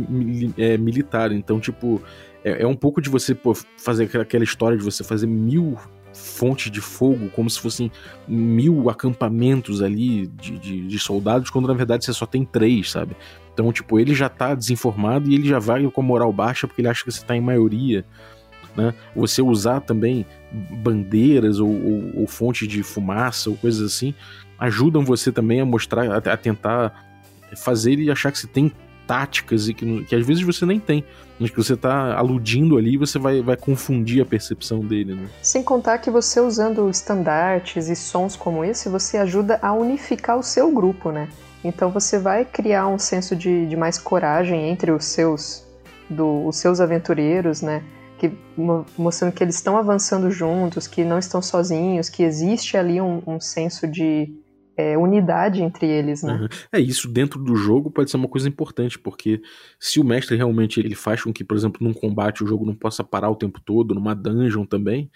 é, militar. Então, tipo, é, é, um pouco de você pô, fazer aquela história de você fazer mil fonte de fogo, como se fossem mil acampamentos ali de, de, de, soldados, quando na verdade você só tem três, sabe? Então, tipo, ele já tá desinformado e ele já vai com a moral baixa porque ele acha que você tá em maioria. Né? Você usar também bandeiras ou, ou, ou fontes de fumaça ou coisas assim ajudam você também a mostrar, a, a tentar fazer ele achar que você tem táticas e que, que às vezes você nem tem. Mas que você está aludindo ali você vai, vai confundir a percepção dele. Né? Sem contar que você usando estandartes e sons como esse, você ajuda a unificar o seu grupo, né? Então você vai criar um senso de, de mais coragem entre os seus, do, os seus aventureiros, né? Que, mostrando que eles estão avançando juntos, que não estão sozinhos, que existe ali um, um senso de, é, unidade entre eles, né? Uhum. É, isso dentro do jogo pode ser uma coisa importante, porque se o mestre realmente ele faz com que, por exemplo, num combate o jogo não possa parar o tempo todo, numa dungeon também,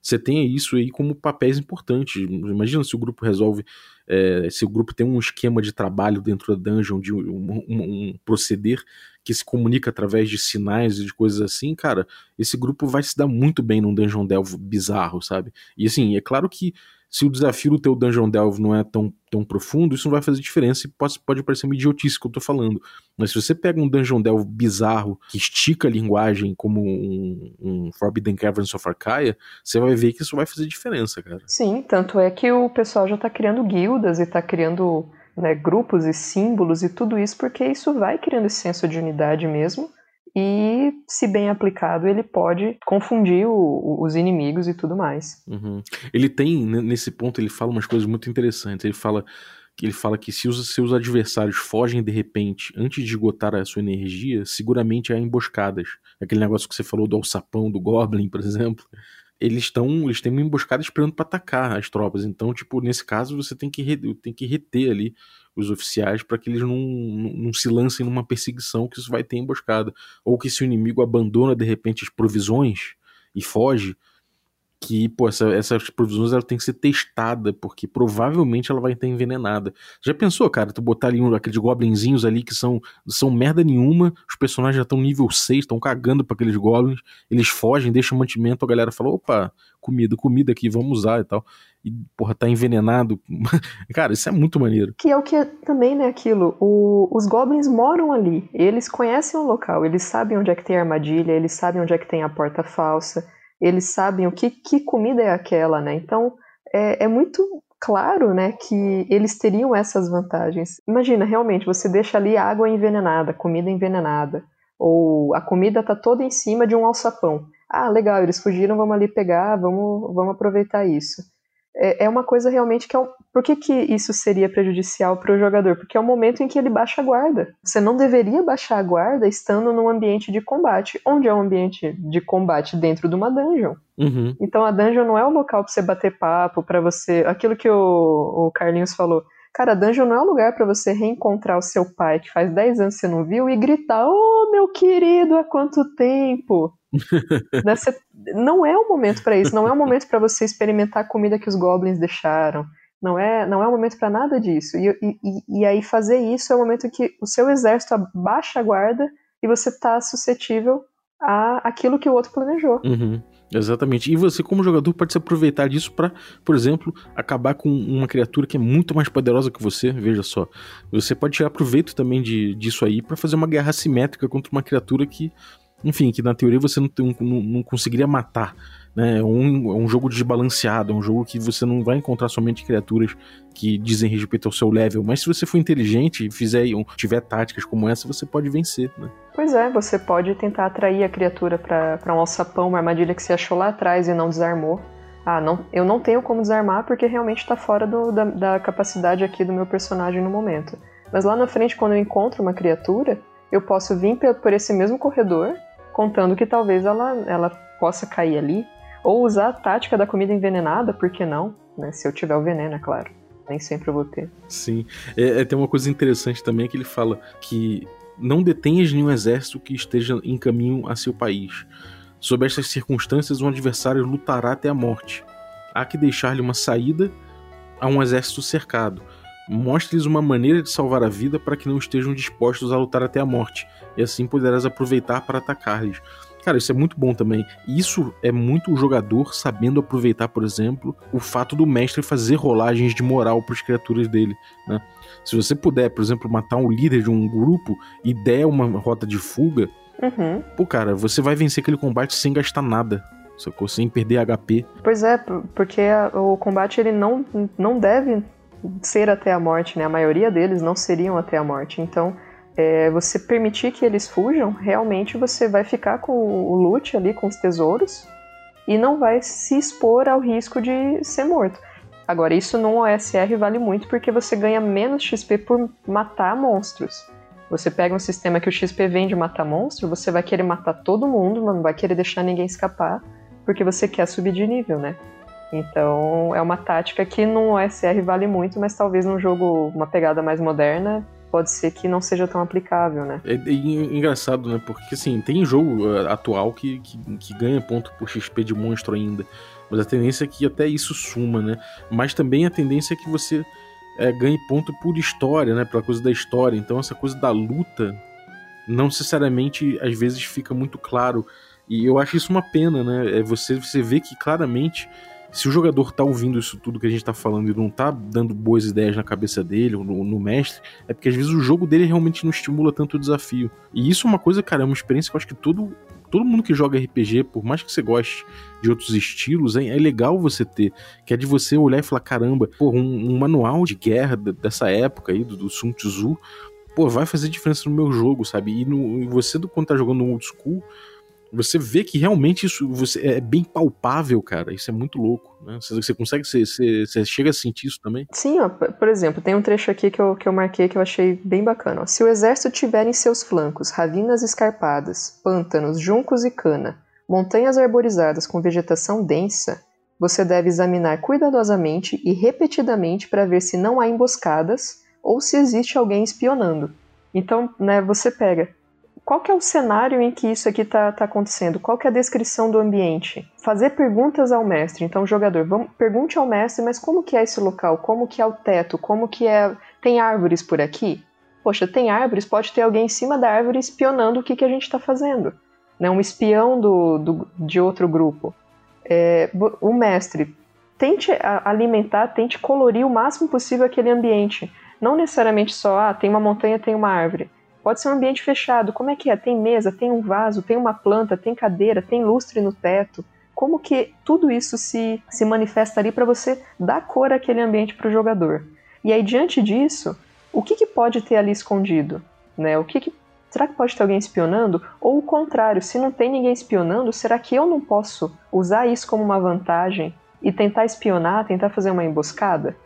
você tenha isso aí como papéis importantes. Imagina se o grupo resolve, é, se o grupo tem um esquema de trabalho dentro da dungeon, de um, um, um, proceder que se comunica através de sinais e de coisas assim, cara, esse grupo vai se dar muito bem num dungeon delve bizarro, sabe? E assim, é claro que se o desafio do teu Dungeon Delve não é tão, tão profundo, isso não vai fazer diferença e pode, pode parecer uma idiotice que eu tô falando. Mas se você pega um Dungeon Delve bizarro, que estica a linguagem como um, um Forbidden Caverns of Arcaia, você vai ver que isso vai fazer diferença, cara. Sim, tanto é que o pessoal já tá criando guildas e tá criando né, grupos e símbolos e tudo isso, porque isso vai criando esse senso de unidade mesmo. E, se bem aplicado, ele pode confundir o, os inimigos e tudo mais. Uhum. Ele tem, nesse ponto, ele fala umas coisas muito interessantes. Ele fala que ele fala que se os seus adversários fogem de repente antes de esgotar a sua energia, seguramente há emboscadas. Aquele negócio que você falou do alçapão do Goblin, por exemplo. Eles estão, eles têm uma emboscada esperando para atacar as tropas. Então, tipo, nesse caso você tem que, tem que reter ali os oficiais para que eles não, não, não, se lancem numa perseguição que isso vai ter emboscada. Ou que se o inimigo abandona de repente as provisões e foge, que pô, essa, essas provisões ela tem que ser testada, porque provavelmente ela vai estar envenenada. Já pensou, cara, tu botar ali um, aqueles goblinzinhos ali que são, são merda nenhuma, os personagens já estão nível 6, estão cagando para aqueles goblins, eles fogem, deixam mantimento, a galera fala, opa, comida, comida aqui, vamos usar e tal. E, porra, tá envenenado. [LAUGHS] cara, isso é muito maneiro. Que é o que é também, né, aquilo, o, os goblins moram ali, eles conhecem o local, eles sabem onde é que tem a armadilha, eles sabem onde é que tem a porta falsa, eles sabem o que, que comida é aquela, né? Então é, é muito claro, né, que eles teriam essas vantagens. Imagina, realmente, você deixa ali água envenenada, comida envenenada, ou a comida tá toda em cima de um alçapão. Ah, legal, eles fugiram, vamos ali pegar, vamos, vamos aproveitar isso é, é uma coisa realmente que é um, por que, que isso seria prejudicial para o jogador? Porque é o momento em que ele baixa a guarda. Você não deveria baixar a guarda estando num ambiente de combate. Onde é um ambiente de combate dentro de uma dungeon? Uhum. Então a dungeon não é o local para você bater papo, para você. Aquilo que o, o Carlinhos falou. Cara, a dungeon não é o lugar para você reencontrar o seu pai que faz 10 anos que você não viu e gritar: Oh, meu querido, há quanto tempo! [LAUGHS] Você, não é o momento para isso, não é o momento para você experimentar a comida que os goblins deixaram. Não é, não é o momento para nada disso. E, e, e, aí fazer isso é o momento que o seu exército abaixa a guarda e você está suscetível a aquilo que o outro planejou. Uhum, exatamente. E você, como jogador, pode se aproveitar disso para, por exemplo, acabar com uma criatura que é muito mais poderosa que você. Veja só. Você pode tirar proveito também de, disso aí para fazer uma guerra simétrica contra uma criatura que enfim, que na teoria você não, não, não conseguiria matar. Né? É um, é um jogo desbalanceado, é um jogo que você não vai encontrar somente criaturas que dizem respeito ao seu level, mas se você for inteligente e fizer, tiver táticas como essa, você pode vencer. Né? Pois é, você pode tentar atrair a criatura para um alçapão, uma armadilha que você achou lá atrás e não desarmou. Ah, não, eu não tenho como desarmar porque realmente está fora do, da, da capacidade aqui do meu personagem no momento. Mas lá na frente, quando eu encontro uma criatura, eu posso vir por esse mesmo corredor contando que talvez ela, ela possa cair ali, ou usar a tática da comida envenenada, por que não? Né? Se eu tiver o veneno, é claro. Nem sempre eu vou ter. Sim. É, é, tem uma coisa interessante também que ele fala que não detenhas nenhum exército que esteja em caminho a seu país. Sob estas circunstâncias, um adversário lutará até a morte. Há que deixar-lhe uma saída a um exército cercado. Mostre-lhes uma maneira de salvar a vida para que não estejam dispostos a lutar até a morte, e assim poderás aproveitar para atacar-lhes. Cara, isso é muito bom também. Isso é muito o jogador sabendo aproveitar, por exemplo, o fato do mestre fazer rolagens de moral para as criaturas dele. Né? Se você puder, por exemplo, matar um líder de um grupo e der uma rota de fuga, uhum. pô, cara, você vai vencer aquele combate sem gastar nada sacou? Sem perder HP. Pois é, porque o combate ele não, não deve ser até a morte, né? A maioria deles não seriam até a morte. Então, é, você permitir que eles fujam, realmente você vai ficar com o loot ali, com os tesouros, e não vai se expor ao risco de ser morto. Agora, isso num OSR vale muito porque você ganha menos XP por matar monstros. Você pega um sistema que o XP vem de matar monstro, você vai querer matar todo mundo, não vai querer deixar ninguém escapar, porque você quer subir de nível, né? Então é uma tática que no OSR vale muito, mas talvez num jogo, uma pegada mais moderna, pode ser que não seja tão aplicável, né? É, é engraçado, né? Porque assim, tem jogo uh, atual que, que, que, ganha ponto por XP de monstro ainda. Mas a tendência é que até isso suma, né? Mas também a tendência é que você é, ganhe ponto por história, né? Pela coisa da história. Então essa coisa da luta não necessariamente às vezes fica muito claro. E eu acho isso uma pena, né? É você, você vê que claramente Se o jogador tá ouvindo isso tudo que a gente tá falando e não tá dando boas ideias na cabeça dele, no, no mestre, é porque às vezes o jogo dele realmente não estimula tanto o desafio. E isso é uma coisa, cara, é uma experiência que eu acho que todo todo mundo que joga RPG, por mais que você goste de outros estilos, é, é legal você ter. Que é de você olhar e falar: caramba, pô, um, um manual de guerra dessa época aí, do, do Sun Tzu, pô, vai fazer diferença no meu jogo, sabe? E, no, e você, quando tá jogando no old school, você vê que realmente isso você, é bem palpável, cara. Isso é muito louco. Né? Você, você consegue, você, você, chega a sentir isso também? Sim, ó, por exemplo, tem um trecho aqui que eu, que eu marquei que eu achei bem bacana. Ó. Se o exército tiver em seus flancos ravinas escarpadas, pântanos, juncos e cana, montanhas arborizadas com vegetação densa, você deve examinar cuidadosamente e repetidamente para ver se não há emboscadas ou se existe alguém espionando. Então, né, você pega qual que é o cenário em que isso aqui está tá acontecendo? Qual que é a descrição do ambiente? Fazer perguntas ao mestre. Então, jogador, vamos, pergunte ao mestre, mas como que é esse local? Como que é o teto? Como que é... Tem árvores por aqui? Poxa, tem árvores, pode ter alguém em cima da árvore espionando o que, que a gente está fazendo. Né? Um espião do, do, de outro grupo. É, o mestre, tente alimentar, tente colorir o máximo possível aquele ambiente. Não necessariamente só, ah, tem uma montanha, tem uma árvore Pode ser um ambiente fechado. Como é que é? Tem mesa, tem um vaso, tem uma planta, tem cadeira, tem lustre no teto. Como que tudo isso se, se manifesta ali para você dar cor àquele ambiente para o jogador? E aí, diante disso, o que, que pode ter ali escondido? Né? O que, que Será que pode ter alguém espionando? Ou o contrário, se não tem ninguém espionando, será que eu não posso usar isso como uma vantagem e tentar espionar, tentar fazer uma emboscada?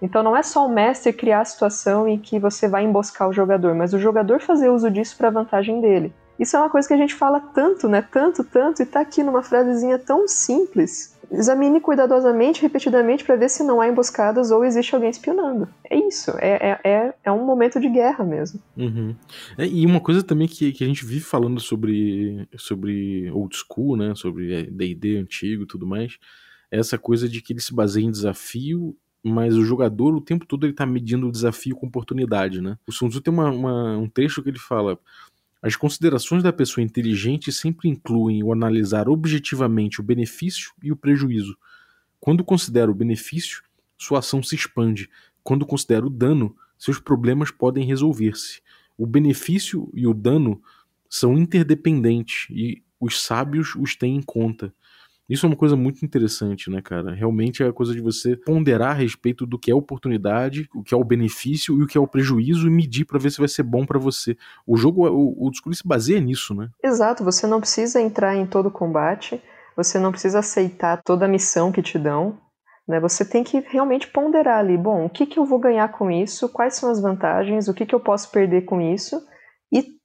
Então não é só o mestre criar a situação em que você vai emboscar o jogador, mas o jogador fazer uso disso para vantagem dele. Isso é uma coisa que a gente fala tanto, né? Tanto, tanto, e tá aqui numa frasezinha tão simples. Examine cuidadosamente, repetidamente, para ver se não há emboscadas ou existe alguém espionando. É isso, é, é, é, é um momento de guerra mesmo. Uhum. É, e uma coisa também que, que a gente vive falando sobre, sobre old school, né? Sobre DD antigo e tudo mais, é essa coisa de que ele se baseia em desafio mas o jogador o tempo todo ele tá medindo o desafio com oportunidade, né? O Sun Tzu tem uma, uma, um trecho que ele fala as considerações da pessoa inteligente sempre incluem o analisar objetivamente o benefício e o prejuízo. Quando considera o benefício, sua ação se expande. Quando considera o dano, seus problemas podem resolver-se. O benefício e o dano são interdependentes e os sábios os têm em conta. Isso é uma coisa muito interessante, né, cara? Realmente é a coisa de você ponderar a respeito do que é oportunidade, o que é o benefício e o que é o prejuízo e medir para ver se vai ser bom para você. O jogo, o, o se baseia nisso, né? Exato, você não precisa entrar em todo combate, você não precisa aceitar toda a missão que te dão, né? Você tem que realmente ponderar ali, bom, o que, que eu vou ganhar com isso, quais são as vantagens, o que, que eu posso perder com isso,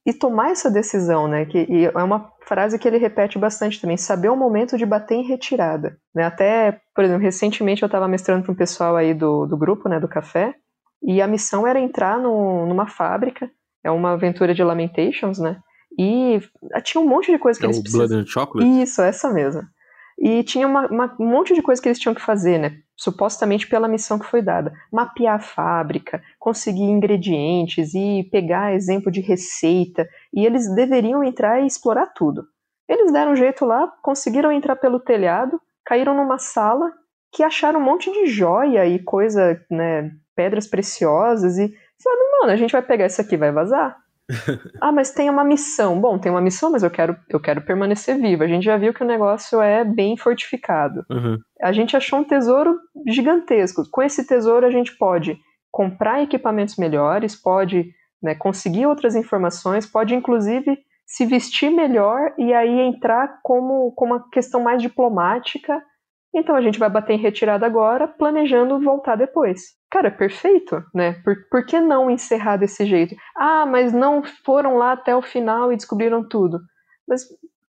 e, tomar essa decisão, né? Que é uma frase que ele repete bastante também, saber o momento de bater em retirada. Né? Até, por exemplo, recentemente eu estava mestrando para um pessoal aí do, do grupo, né, do café, e a missão era entrar no, numa fábrica, é uma aventura de Lamentations, né? E tinha um monte de coisa que é eles o Blood and Chocolate? Isso, essa mesma. E tinha uma, uma, um monte de coisa que eles tinham que fazer, né? Supostamente pela missão que foi dada. Mapear a fábrica, conseguir ingredientes e pegar exemplo de receita. E eles deveriam entrar e explorar tudo. Eles deram um jeito lá, conseguiram entrar pelo telhado, caíram numa sala que acharam um monte de joia e coisa, né? Pedras preciosas e falaram, mano, a gente vai pegar isso aqui vai vazar ah, mas tem uma missão. Bom, tem uma missão, mas eu quero, eu quero permanecer vivo. A gente já viu que o negócio é bem fortificado. Uhum. A gente achou um tesouro gigantesco. Com esse tesouro, a gente pode comprar equipamentos melhores, pode né, conseguir outras informações, pode inclusive se vestir melhor e aí entrar como, como uma questão mais diplomática então a gente vai bater em retirada agora, planejando voltar depois. Cara, perfeito, né? Por, por que não encerrar desse jeito? Ah, mas não foram lá até o final e descobriram tudo. Mas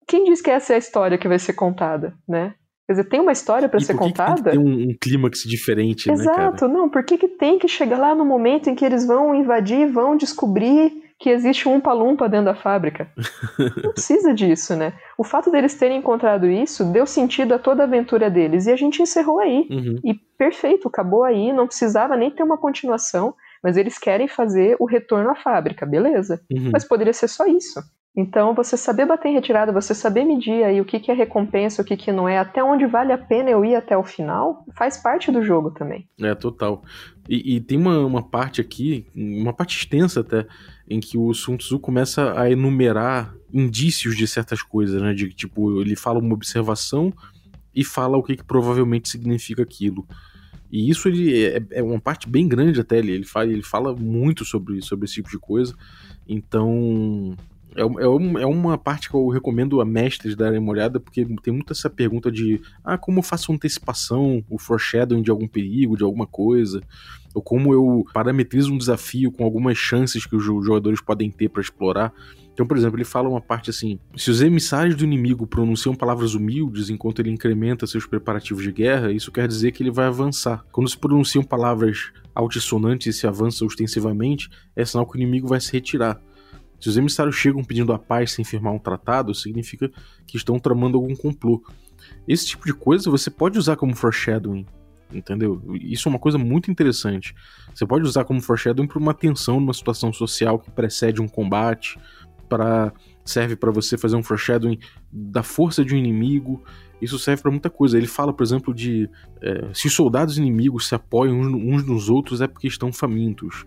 quem diz que essa é a história que vai ser contada, né? Quer dizer, tem uma história para ser contada. Que tem um, um clímax diferente, Exato, né? Exato, não. Por que, que tem que chegar lá no momento em que eles vão invadir, vão descobrir que existe um palumpa dentro da fábrica. Não precisa disso, né? O fato deles terem encontrado isso deu sentido a toda a aventura deles e a gente encerrou aí. Uhum. E perfeito, acabou aí, não precisava nem ter uma continuação, mas eles querem fazer o retorno à fábrica, beleza. Uhum. Mas poderia ser só isso. Então, você saber bater em retirada, você saber medir aí o que, que é recompensa, o que, que não é, até onde vale a pena eu ir até o final, faz parte do jogo também. É, total. E, e tem uma, uma parte aqui, uma parte extensa até, em que o Sun Tzu começa a enumerar indícios de certas coisas, né? De tipo, ele fala uma observação e fala o que, que provavelmente significa aquilo. E isso ele é, é, uma parte bem grande até ele, ele fala, ele fala muito sobre, sobre esse tipo de coisa. Então, é, é, é uma parte que eu recomendo a mestres darem uma olhada, porque tem muita essa pergunta de ah, como eu faço antecipação, o foreshadowing de algum perigo, de alguma coisa, ou como eu parametrizo um desafio com algumas chances que os jogadores podem ter para explorar. Então, por exemplo, ele fala uma parte assim: se os emissários do inimigo pronunciam palavras humildes enquanto ele incrementa seus preparativos de guerra, isso quer dizer que ele vai avançar. Quando se pronunciam palavras altissonantes e se avança ostensivamente, é sinal que o inimigo vai se retirar. Se os emissários chegam pedindo a paz sem firmar um tratado, significa que estão tramando algum complô. Esse tipo de coisa você pode usar como foreshadowing, entendeu? Isso é uma coisa muito interessante. Você pode usar como foreshadowing para uma tensão numa situação social que precede um combate, para serve para você fazer um foreshadowing da força de um inimigo. Isso serve para muita coisa. Ele fala, por exemplo, de é, se os soldados inimigos se apoiam uns nos outros é porque estão famintos.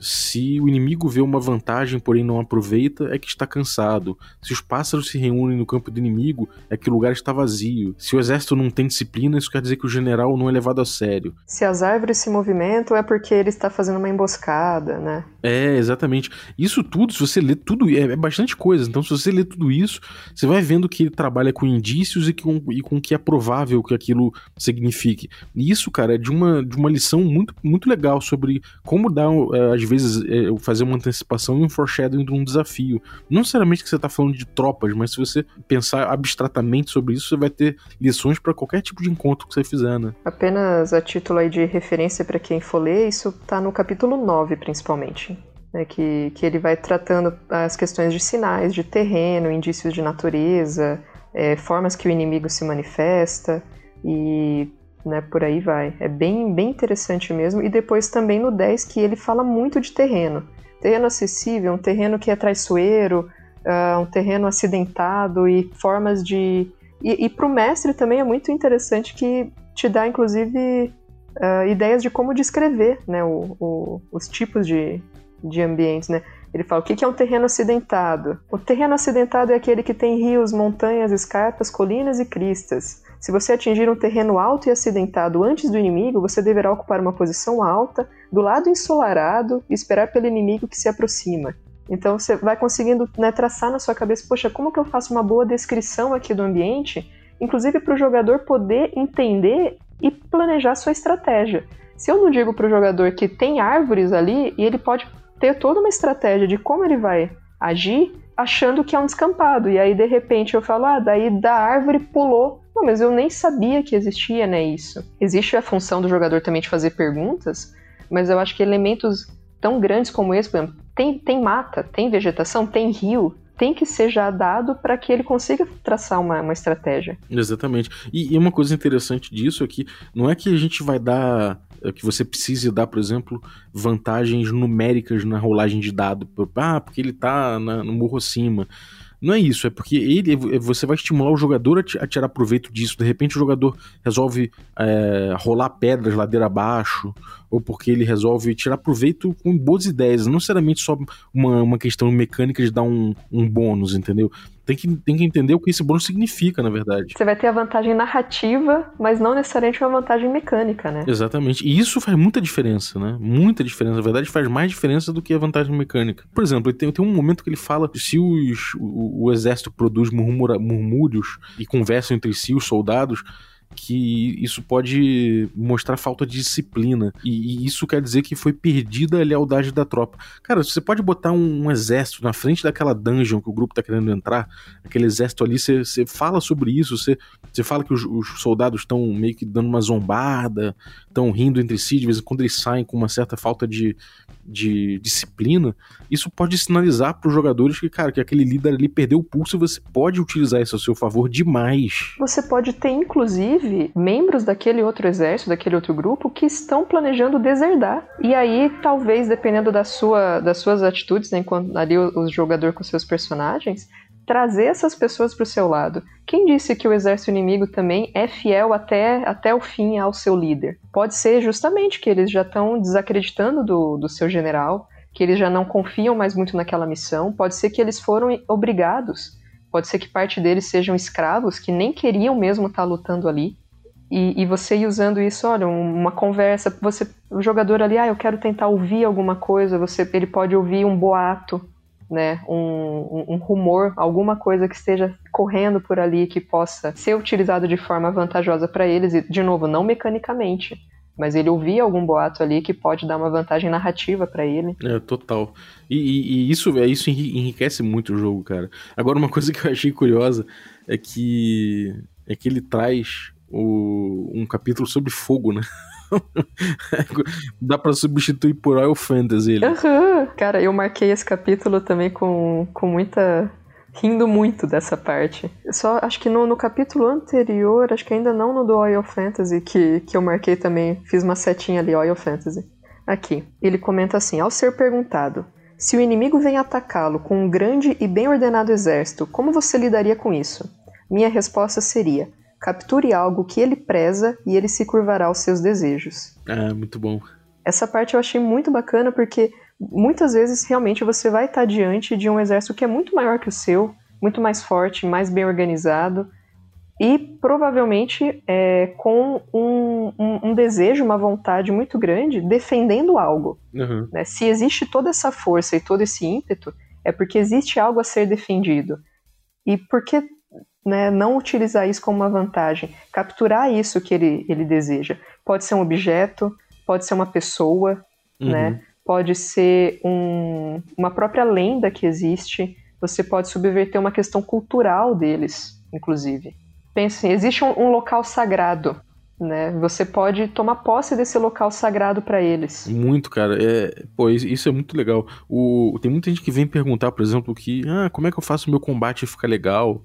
Se o inimigo vê uma vantagem, porém não aproveita, é que está cansado. Se os pássaros se reúnem no campo do inimigo, é que o lugar está vazio. Se o exército não tem disciplina, isso quer dizer que o general não é levado a sério. Se as árvores se movimentam, é porque ele está fazendo uma emboscada, né? É, exatamente. Isso tudo, se você ler tudo, é, é bastante coisa. Então, se você ler tudo isso, você vai vendo que ele trabalha com indícios e com, e com o que é provável que aquilo signifique. E isso, cara, é de uma, de uma lição muito, muito legal sobre como dar, é, às vezes, é, fazer uma antecipação e um foreshadowing de um desafio. Não necessariamente que você está falando de tropas, mas se você pensar abstratamente sobre isso, você vai ter lições para qualquer tipo de encontro que você fizer, né? Apenas a título aí de referência para quem for ler, isso tá no capítulo 9, principalmente. Né, que, que ele vai tratando as questões de sinais de terreno, indícios de natureza, é, formas que o inimigo se manifesta e né, por aí vai. É bem, bem interessante mesmo. E depois também no 10 que ele fala muito de terreno. Terreno acessível, um terreno que é traiçoeiro, uh, um terreno acidentado e formas de. E, e para o mestre também é muito interessante que te dá, inclusive, uh, ideias de como descrever né, o, o, os tipos de, de ambientes. Né? Ele fala o que é um terreno acidentado. O terreno acidentado é aquele que tem rios, montanhas, escarpas, colinas e cristas. Se você atingir um terreno alto e acidentado antes do inimigo, você deverá ocupar uma posição alta, do lado ensolarado, e esperar pelo inimigo que se aproxima. Então você vai conseguindo né, traçar na sua cabeça, poxa, como que eu faço uma boa descrição aqui do ambiente, inclusive para o jogador poder entender e planejar sua estratégia. Se eu não digo para o jogador que tem árvores ali, e ele pode ter toda uma estratégia de como ele vai agir, achando que é um descampado. E aí, de repente, eu falo, ah, daí da árvore pulou não, mas eu nem sabia que existia, né, isso. Existe a função do jogador também de fazer perguntas, mas eu acho que elementos tão grandes como esse, por exemplo, tem, tem mata, tem vegetação, tem rio, tem que ser já dado para que ele consiga traçar uma, uma estratégia. Exatamente. E, e, uma coisa interessante disso é que não é que a gente vai dar. É que você precise dar, por exemplo, vantagens numéricas na rolagem de dado. Ah, porque ele tá na, no morro acima. Não é isso, é porque ele, você vai estimular o jogador a, tirar proveito disso. De repente o jogador resolve é, rolar pedras ladeira abaixo, ou porque ele resolve tirar proveito com boas ideias, não necessariamente só uma, uma questão mecânica de dar um, um bônus, entendeu? Tem que, tem que entender o que esse bônus significa, na verdade. Você vai ter a vantagem narrativa, mas não necessariamente uma vantagem mecânica, né? Exatamente. E isso faz muita diferença, né? Muita diferença. Na verdade, faz mais diferença do que a vantagem mecânica. Por exemplo, tem, tem um momento que ele fala se os, o, o exército produz murmura, murmúrios e conversam entre si, os soldados, que isso pode mostrar falta de disciplina. E, e, isso quer dizer que foi perdida a lealdade da tropa. Cara, você pode botar um, um exército na frente daquela dungeon que o grupo tá querendo entrar, aquele exército ali, você, fala sobre isso, você fala que os, os soldados estão meio que dando uma zombada, estão rindo entre si, de vez em quando eles saem com uma certa falta de, de disciplina, isso pode sinalizar para os jogadores que, cara, que aquele líder ali perdeu o pulso e você pode utilizar isso a seu favor demais. Você pode ter, inclusive, membros daquele outro exército, daquele outro grupo, que estão planejando deserdar. E aí, talvez, dependendo da sua, das suas atitudes, né, enquanto ali o, o jogador com seus personagens, trazer essas pessoas para o seu lado. Quem disse que o exército inimigo também é fiel até, até o fim ao seu líder? Pode ser justamente que eles já estão desacreditando do, do seu general, que eles já não confiam mais muito naquela missão, pode ser que eles foram obrigados, pode ser que parte deles sejam escravos que nem queriam mesmo estar tá lutando ali. E, e, você ir usando isso, olha, uma conversa, você, o jogador ali, ah, eu quero tentar ouvir alguma coisa, você, ele pode ouvir um boato, né, um, um, um, rumor, alguma coisa que esteja correndo por ali que possa ser utilizado de forma vantajosa para eles, e, de novo, não mecanicamente, mas ele ouvir algum boato ali que pode dar uma vantagem narrativa para ele. É, total. E, e, e, isso, é, isso enriquece muito o jogo, cara. Agora, uma [LAUGHS] coisa que eu achei curiosa é que, é que ele traz o, um capítulo sobre fogo, né? [LAUGHS] [LAUGHS] Dá para substituir por Royal Fantasy. Ele. Uhum. Cara, eu marquei esse capítulo também com, com muita. rindo muito dessa parte. Só acho que no, no capítulo anterior, acho que ainda não no do Oil Fantasy, que, que eu marquei também, fiz uma setinha ali, Oil Fantasy. Aqui. Ele comenta assim: ao ser perguntado. Se o inimigo vem atacá-lo com um grande e bem ordenado exército, como você lidaria com isso? Minha resposta seria: Capture algo que ele preza e ele se curvará aos seus desejos. Ah, muito bom. Essa parte eu achei muito bacana porque muitas vezes realmente você vai estar diante de um exército que é muito maior que o seu, muito mais forte, mais bem organizado e provavelmente é, com um, um, um, desejo, uma vontade muito grande defendendo algo. Uhum. Né? Se existe toda essa força e todo esse ímpeto, é porque existe algo a ser defendido. E porque né, não utilizar isso como uma vantagem, capturar isso que ele, ele deseja. Pode ser um objeto, pode ser uma pessoa, uhum. né, pode ser um, uma própria lenda que existe, você pode subverter uma questão cultural deles, inclusive. Pense assim, existe um, um local sagrado, né? Você pode tomar posse desse local sagrado para eles. Muito, cara. É, pô, isso é muito legal. O, tem muita gente que vem perguntar, por exemplo, que ah, como é que eu faço o meu combate ficar legal?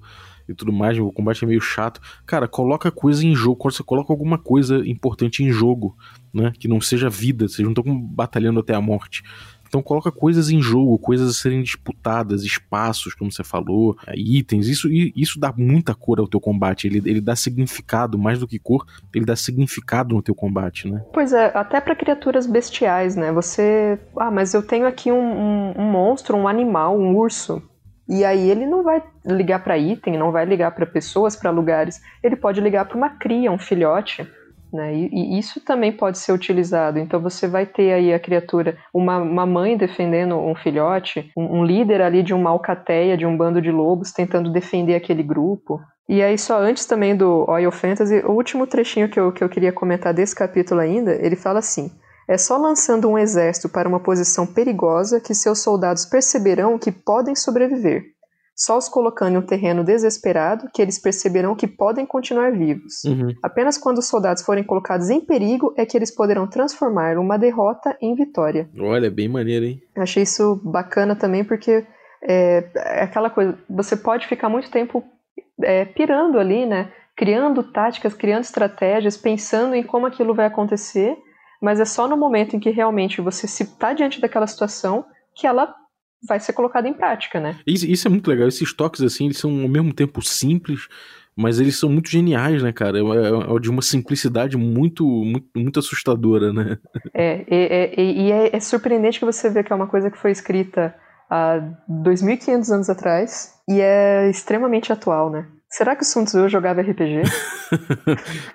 E tudo mais, o combate é meio chato. Cara, coloca coisa em jogo. Quando você coloca alguma coisa importante em jogo, né? Que não seja vida, vocês não estão batalhando até a morte. Então coloca coisas em jogo, coisas a serem disputadas, espaços, como você falou, é, itens. Isso, isso dá muita cor ao teu combate. Ele, ele dá significado, mais do que cor, ele dá significado no teu combate, né? Pois é, até para criaturas bestiais, né? Você. Ah, mas eu tenho aqui um, um, um monstro, um animal, um urso. E aí ele não vai ligar para item, não vai ligar para pessoas, para lugares. Ele pode ligar para uma cria, um filhote. Né? E, e, isso também pode ser utilizado. Então você vai ter aí a criatura, uma, uma mãe defendendo um filhote, um, um, líder ali de uma alcateia, de um bando de lobos, tentando defender aquele grupo. E aí, só antes também do Oil Fantasy, o último trechinho que eu, que eu queria comentar desse capítulo ainda, ele fala assim: é só lançando um exército para uma posição perigosa que seus soldados perceberão que podem sobreviver. Só os colocando em um terreno desesperado que eles perceberão que podem continuar vivos. Uhum. Apenas quando os soldados forem colocados em perigo é que eles poderão transformar uma derrota em vitória. Olha, bem maneiro, hein? Achei isso bacana também porque é, é aquela coisa, você pode ficar muito tempo é, pirando ali, né? Criando táticas, criando estratégias, pensando em como aquilo vai acontecer mas é só no momento em que realmente você se está diante daquela situação que ela vai ser colocada em prática, né? Isso, isso, é muito legal. Esses toques, assim, eles são ao mesmo tempo simples, mas eles são muito geniais, né, cara? É, é, é de uma simplicidade muito, muito, muito assustadora, né? É, e é, é, surpreendente que você vê que é uma coisa que foi escrita há 2.500 anos atrás e é extremamente atual, né? Será que o Sun Tzu jogava RPG?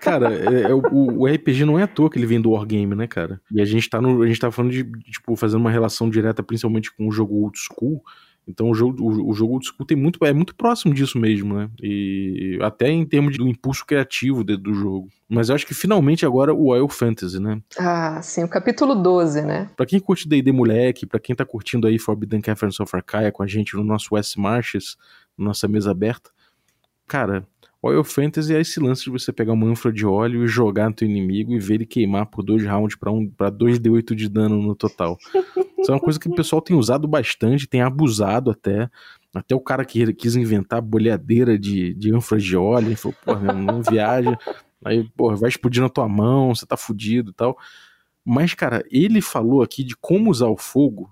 cara, é, é, o, o, RPG não é à toa que ele vem do Wargame, né, cara? E a gente tá, no, a gente tá falando de, tipo, fazendo uma relação direta principalmente com o jogo old school. Então o jogo, o, o jogo old school tem muito, é muito próximo disso mesmo, né? E até em termos do impulso criativo de, do jogo. Mas eu acho que finalmente agora o Oil Fantasy, né? Ah, sim, o capítulo 12, né? Pra quem curte D&D Moleque, pra quem tá curtindo aí Forbidden Caverns of Arcaia com a gente no nosso West Marches, nossa mesa aberta, cara, Oil Fantasy é esse lance de você pegar uma ânfora de óleo e jogar no teu inimigo e ver ele queimar por dois rounds para um, pra 2d8 de dano no total. Isso é uma coisa que o pessoal tem usado bastante, tem abusado até. Até o cara que quis inventar bolhadeira de, de ânfora de óleo, e falou, meu, não viaja. Aí, pô, vai explodir na tua mão, você tá fudido e tal. Mas, cara, ele falou aqui de como usar o fogo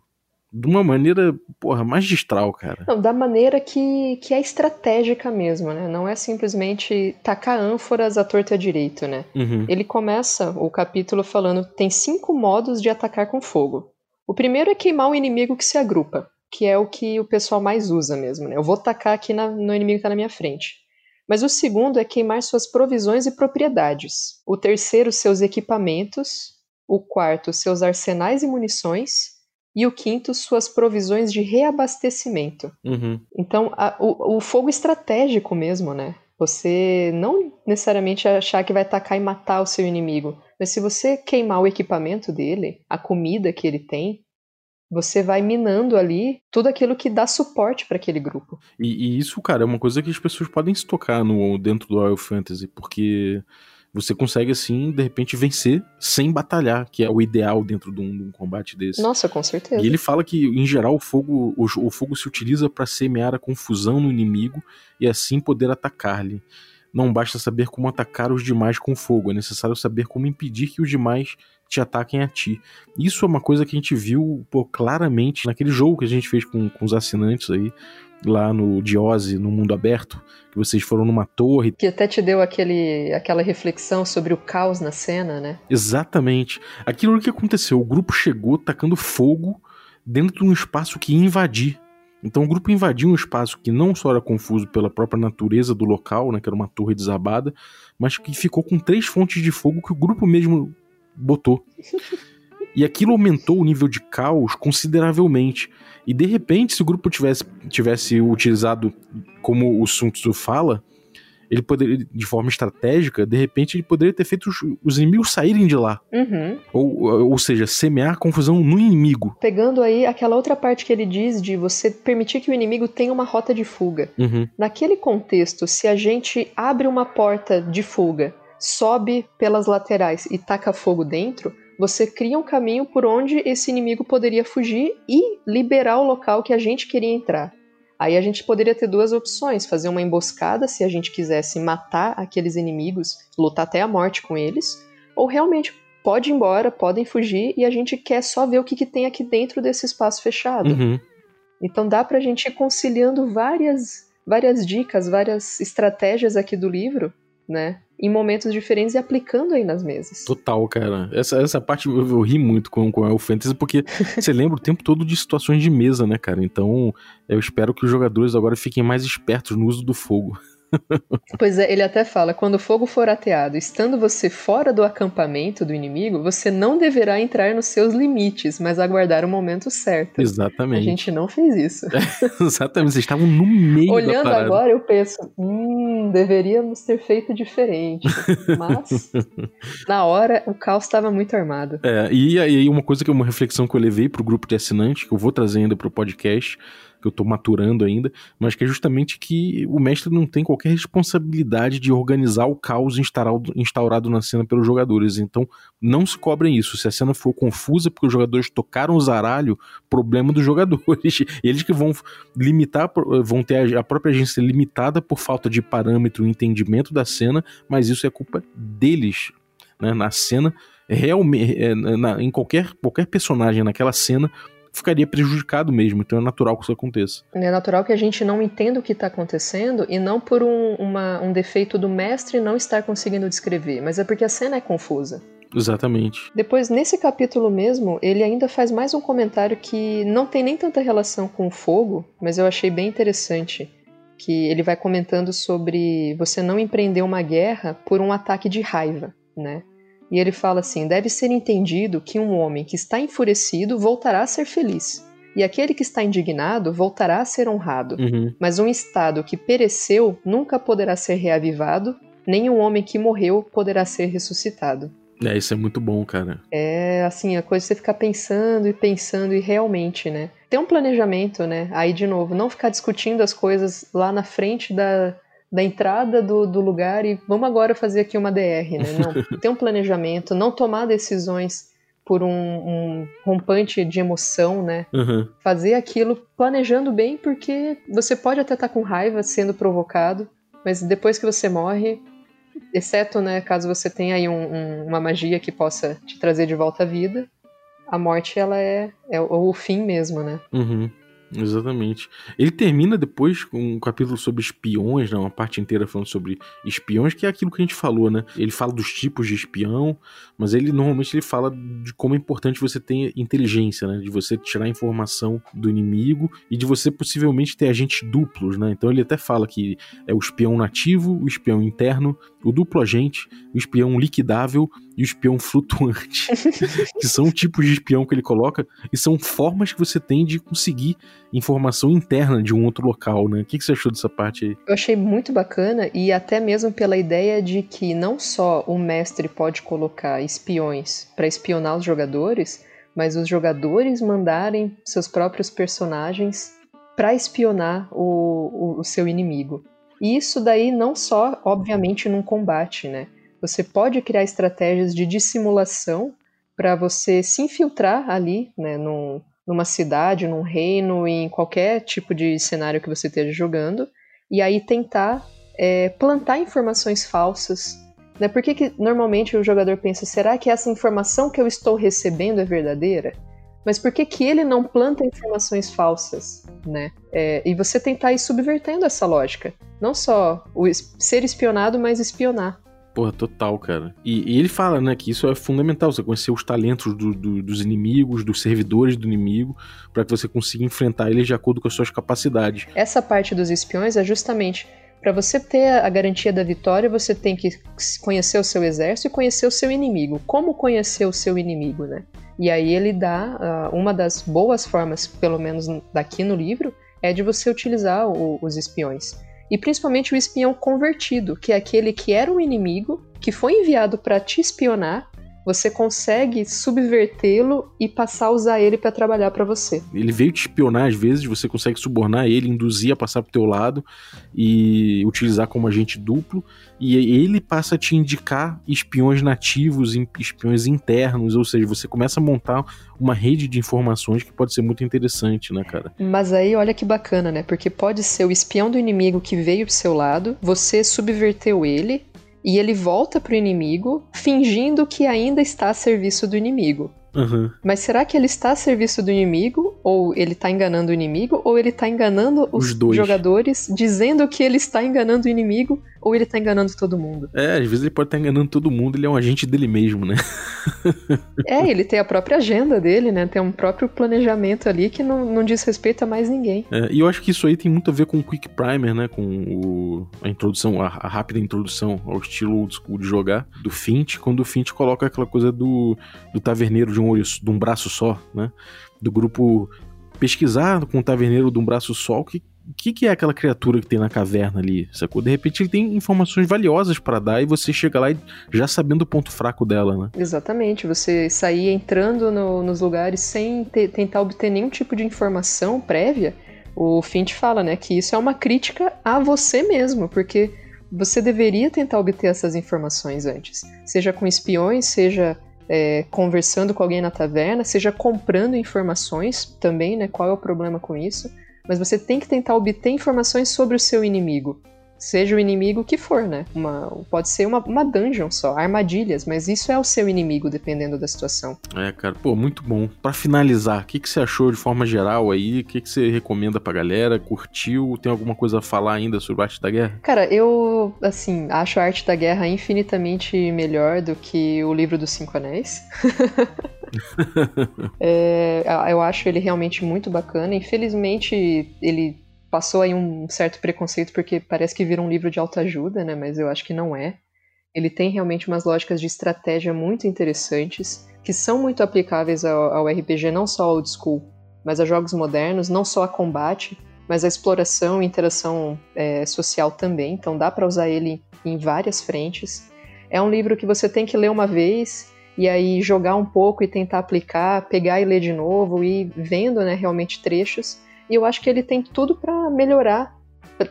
de uma maneira, porra, magistral, cara. Não, da maneira que, que é estratégica mesmo, né? Não é simplesmente tacar ânforas à torta direito, né? Uhum. Ele começa o capítulo falando tem cinco modos de atacar com fogo. O primeiro é queimar o inimigo que se agrupa, que é o que o pessoal mais usa mesmo, né? Eu vou tacar aqui na, no inimigo que tá na minha frente. Mas o segundo é queimar suas provisões e propriedades. O terceiro, seus equipamentos. O quarto, seus arsenais e munições e o quinto, suas provisões de reabastecimento. Uhum. Então, a, o, o, fogo estratégico mesmo, né? Você não necessariamente achar que vai atacar e matar o seu inimigo, mas se você queimar o equipamento dele, a comida que ele tem, você vai minando ali tudo aquilo que dá suporte para aquele grupo. E, e, isso, cara, é uma coisa que as pessoas podem se tocar no, dentro do Royal Fantasy, porque você consegue, assim, de repente vencer sem batalhar, que é o ideal dentro de um, de um combate desse. Nossa, com certeza. E ele fala que, em geral, o fogo, o, o fogo se utiliza para semear a confusão no inimigo e assim poder atacar-lhe. Não basta saber como atacar os demais com fogo, é necessário saber como impedir que os demais te ataquem a ti. Isso é uma coisa que a gente viu pô, claramente naquele jogo que a gente fez com, com os assinantes aí, lá no Diose, no mundo aberto, que vocês foram numa torre. Que até te deu aquele, aquela reflexão sobre o caos na cena, né? Exatamente. Aquilo que aconteceu, o grupo chegou tacando fogo dentro de um espaço que ia invadir. Então o grupo invadiu um espaço que não só era confuso pela própria natureza do local, né, que era uma torre desabada, mas que ficou com três fontes de fogo que o grupo mesmo botou. [LAUGHS] E aquilo aumentou o nível de caos consideravelmente. E de repente, se o grupo tivesse, tivesse utilizado como o Sun Tzu fala, ele poderia, de forma estratégica, de repente ele poderia ter feito os, os inimigos saírem de lá. Uhum. Ou, ou seja, semear confusão no inimigo. Pegando aí aquela outra parte que ele diz de você permitir que o inimigo tenha uma rota de fuga. Uhum. Naquele contexto, se a gente abre uma porta de fuga, sobe pelas laterais e taca fogo dentro, você cria um caminho por onde esse inimigo poderia fugir e liberar o local que a gente queria entrar. Aí a gente poderia ter duas opções: fazer uma emboscada se a gente quisesse matar aqueles inimigos, lutar até a morte com eles, ou realmente pode ir embora, podem fugir e a gente quer só ver o que, que tem aqui dentro desse espaço fechado. Uhum. Então dá pra gente ir conciliando várias, várias dicas, várias estratégias aqui do livro, né? Em momentos diferentes e aplicando aí nas mesas. Total, cara. Essa, essa parte eu, eu ri muito com, com o Fantasy, porque [LAUGHS] você lembra o tempo todo de situações de mesa, né, cara? Então eu espero que os jogadores agora fiquem mais espertos no uso do fogo. Pois é, ele até fala: quando o fogo for ateado, estando você fora do acampamento do inimigo, você não deverá entrar nos seus limites, mas aguardar o momento certo. Exatamente. A gente não fez isso. É, [LAUGHS] exatamente, vocês estavam no meio Olhando da agora, eu penso: hum, deveríamos ter feito diferente. Mas, [LAUGHS] na hora, o caos estava muito armado. É, e aí uma coisa que é uma reflexão que eu levei pro grupo de assinantes, que eu vou trazer ainda pro podcast que eu tô maturando ainda, mas que é justamente que o mestre não tem qualquer responsabilidade de organizar o caos instaurado, instaurado na cena pelos jogadores. Então, não se cobrem isso. Se a cena for confusa porque os jogadores tocaram o zaralho, problema dos jogadores. [LAUGHS] Eles que vão limitar, vão ter a própria agência limitada por falta de parâmetro e entendimento da cena, mas isso é culpa deles. Né? Na cena, realmente, é, em qualquer, qualquer personagem naquela cena ficaria prejudicado mesmo. Então é natural que isso aconteça. É natural que a gente não entenda o que está acontecendo e não por um, uma, um defeito do mestre não estar conseguindo descrever, mas é porque a cena é confusa. Exatamente. Depois, nesse capítulo mesmo, ele ainda faz mais um comentário que não tem nem tanta relação com o fogo, mas eu achei bem interessante. Que ele vai comentando sobre você não empreender uma guerra por um ataque de raiva, né? E ele fala assim: deve ser entendido que um homem que está enfurecido voltará a ser feliz, e aquele que está indignado voltará a ser honrado. Uhum. Mas um estado que pereceu nunca poderá ser reavivado, nem um homem que morreu poderá ser ressuscitado. É, isso é muito bom, cara. É, assim, a coisa é você ficar pensando e pensando e realmente, né? Ter um planejamento, né? Aí, de novo, não ficar discutindo as coisas lá na frente da, da entrada do, do lugar e vamos agora fazer aqui uma DR, né? Não, [LAUGHS] ter um planejamento, não tomar decisões por um, um rompante de emoção, né? Uhum. Fazer aquilo planejando bem, porque você pode até estar tá com raiva sendo provocado, mas depois que você morre, exceto, né, caso você tenha aí um, um, uma magia que possa te trazer de volta à vida, a morte ela é, é o, o fim mesmo, né? Uhum. Exatamente. Ele termina depois com um capítulo sobre espiões, né? uma parte inteira falando sobre espiões, que é aquilo que a gente falou, né? Ele fala dos tipos de espião, mas ele normalmente ele fala de como é importante você ter inteligência, né? De você tirar informação do inimigo e de você possivelmente ter agentes duplos, né? Então ele até fala que é o espião nativo, o espião interno, o duplo agente, o espião liquidável e o espião flutuante, [LAUGHS] que são tipos de espião que ele coloca e são formas que você tem de conseguir informação interna de um outro local, né? O que você achou dessa parte aí? Eu achei muito bacana e até mesmo pela ideia de que não só o mestre pode colocar espiões para espionar os jogadores, mas os jogadores mandarem seus próprios personagens para espionar o, o, o seu inimigo. E isso daí não só, obviamente, num combate, né? Você pode criar estratégias de dissimulação para você se infiltrar ali, né, num, numa cidade, num reino, em qualquer tipo de cenário que você esteja jogando, e aí tentar é, plantar informações falsas. Né? Por que, que normalmente o jogador pensa, será que essa informação que eu estou recebendo é verdadeira? Mas por que, que ele não planta informações falsas? Né? É, e você tentar ir subvertendo essa lógica. Não só o ser espionado, mas espionar. Porra, total, cara. E, e, ele fala, né, que isso é fundamental, você conhecer os talentos do, do, dos inimigos, dos servidores do inimigo, para que você consiga enfrentar eles de acordo com as suas capacidades. Essa parte dos espiões é justamente para você ter a garantia da vitória, você tem que conhecer o seu exército e conhecer o seu inimigo. Como conhecer o seu inimigo, né? E aí ele dá uh, uma das boas formas, pelo menos daqui no livro, é de você utilizar o, os espiões e principalmente o espião convertido, que é aquele que era um inimigo, que foi enviado para te espionar, você consegue subvertê-lo e passar a usar ele para trabalhar para você. Ele veio te espionar às vezes, você consegue subornar ele, induzir a passar pro teu lado e utilizar como agente duplo, e ele passa a te indicar espiões nativos, espiões internos, ou seja, você começa a montar uma rede de informações que pode ser muito interessante, né, cara? Mas aí olha que bacana, né? Porque pode ser o espião do inimigo que veio pro seu lado, você subverteu ele, e ele volta pro inimigo fingindo que ainda está a serviço do inimigo. Uhum. Mas será que ele está a serviço do inimigo? Ou ele está enganando o inimigo? Ou ele está enganando os, os jogadores, dizendo que ele está enganando o inimigo? Ou ele está enganando todo mundo? É, às vezes ele pode estar tá enganando todo mundo, ele é um agente dele mesmo, né? é, ele tem a própria agenda dele, né? Tem um próprio planejamento ali que não, não diz respeito a mais ninguém. É, e eu acho que isso aí tem muito a ver com o Quick Primer, né? Com o, a introdução, a, a rápida introdução ao estilo old school de jogar do Fint, quando o Fint coloca aquela coisa do, do taverneiro de um olho, de um braço só, né? Do grupo pesquisar com o taverneiro de um braço só o que, que, que é aquela criatura que tem na caverna ali, sacou? De repente ele tem informações valiosas para dar e você chega lá já sabendo o ponto fraco dela, né? Exatamente, você sair entrando no, nos lugares sem ter, tentar obter nenhum tipo de informação prévia. O Fint fala, né, que isso é uma crítica a você mesmo, porque você deveria tentar obter essas informações antes, seja com espiões, seja é, conversando com alguém na taverna, seja comprando informações também, né? Qual é o problema com isso? Mas você tem que tentar obter informações sobre o seu inimigo. Seja o inimigo que for, né? Uma, pode ser uma, uma dungeon só, armadilhas, mas isso é o seu inimigo, dependendo da situação. É, cara, pô, muito bom. Para finalizar, o que, que você achou de forma geral aí? O que, que você recomenda pra galera? Curtiu? Tem alguma coisa a falar ainda sobre a arte da guerra? Cara, eu, assim, acho a arte da guerra infinitamente melhor do que o livro dos Cinco Anéis. [LAUGHS] [LAUGHS] é, eu acho ele realmente muito bacana. Infelizmente, ele passou aí um certo preconceito porque parece que vira um livro de autoajuda, né? Mas eu acho que não é. Ele tem realmente umas lógicas de estratégia muito interessantes, que são muito aplicáveis ao, ao RPG, não só old school, mas a jogos modernos, não só a combate, mas a exploração e interação é, social também. Então dá para usar ele em várias frentes. É um livro que você tem que ler uma vez e aí jogar um pouco e tentar aplicar, pegar e ler de novo e vendo né, realmente trechos e eu acho que ele tem tudo para melhorar,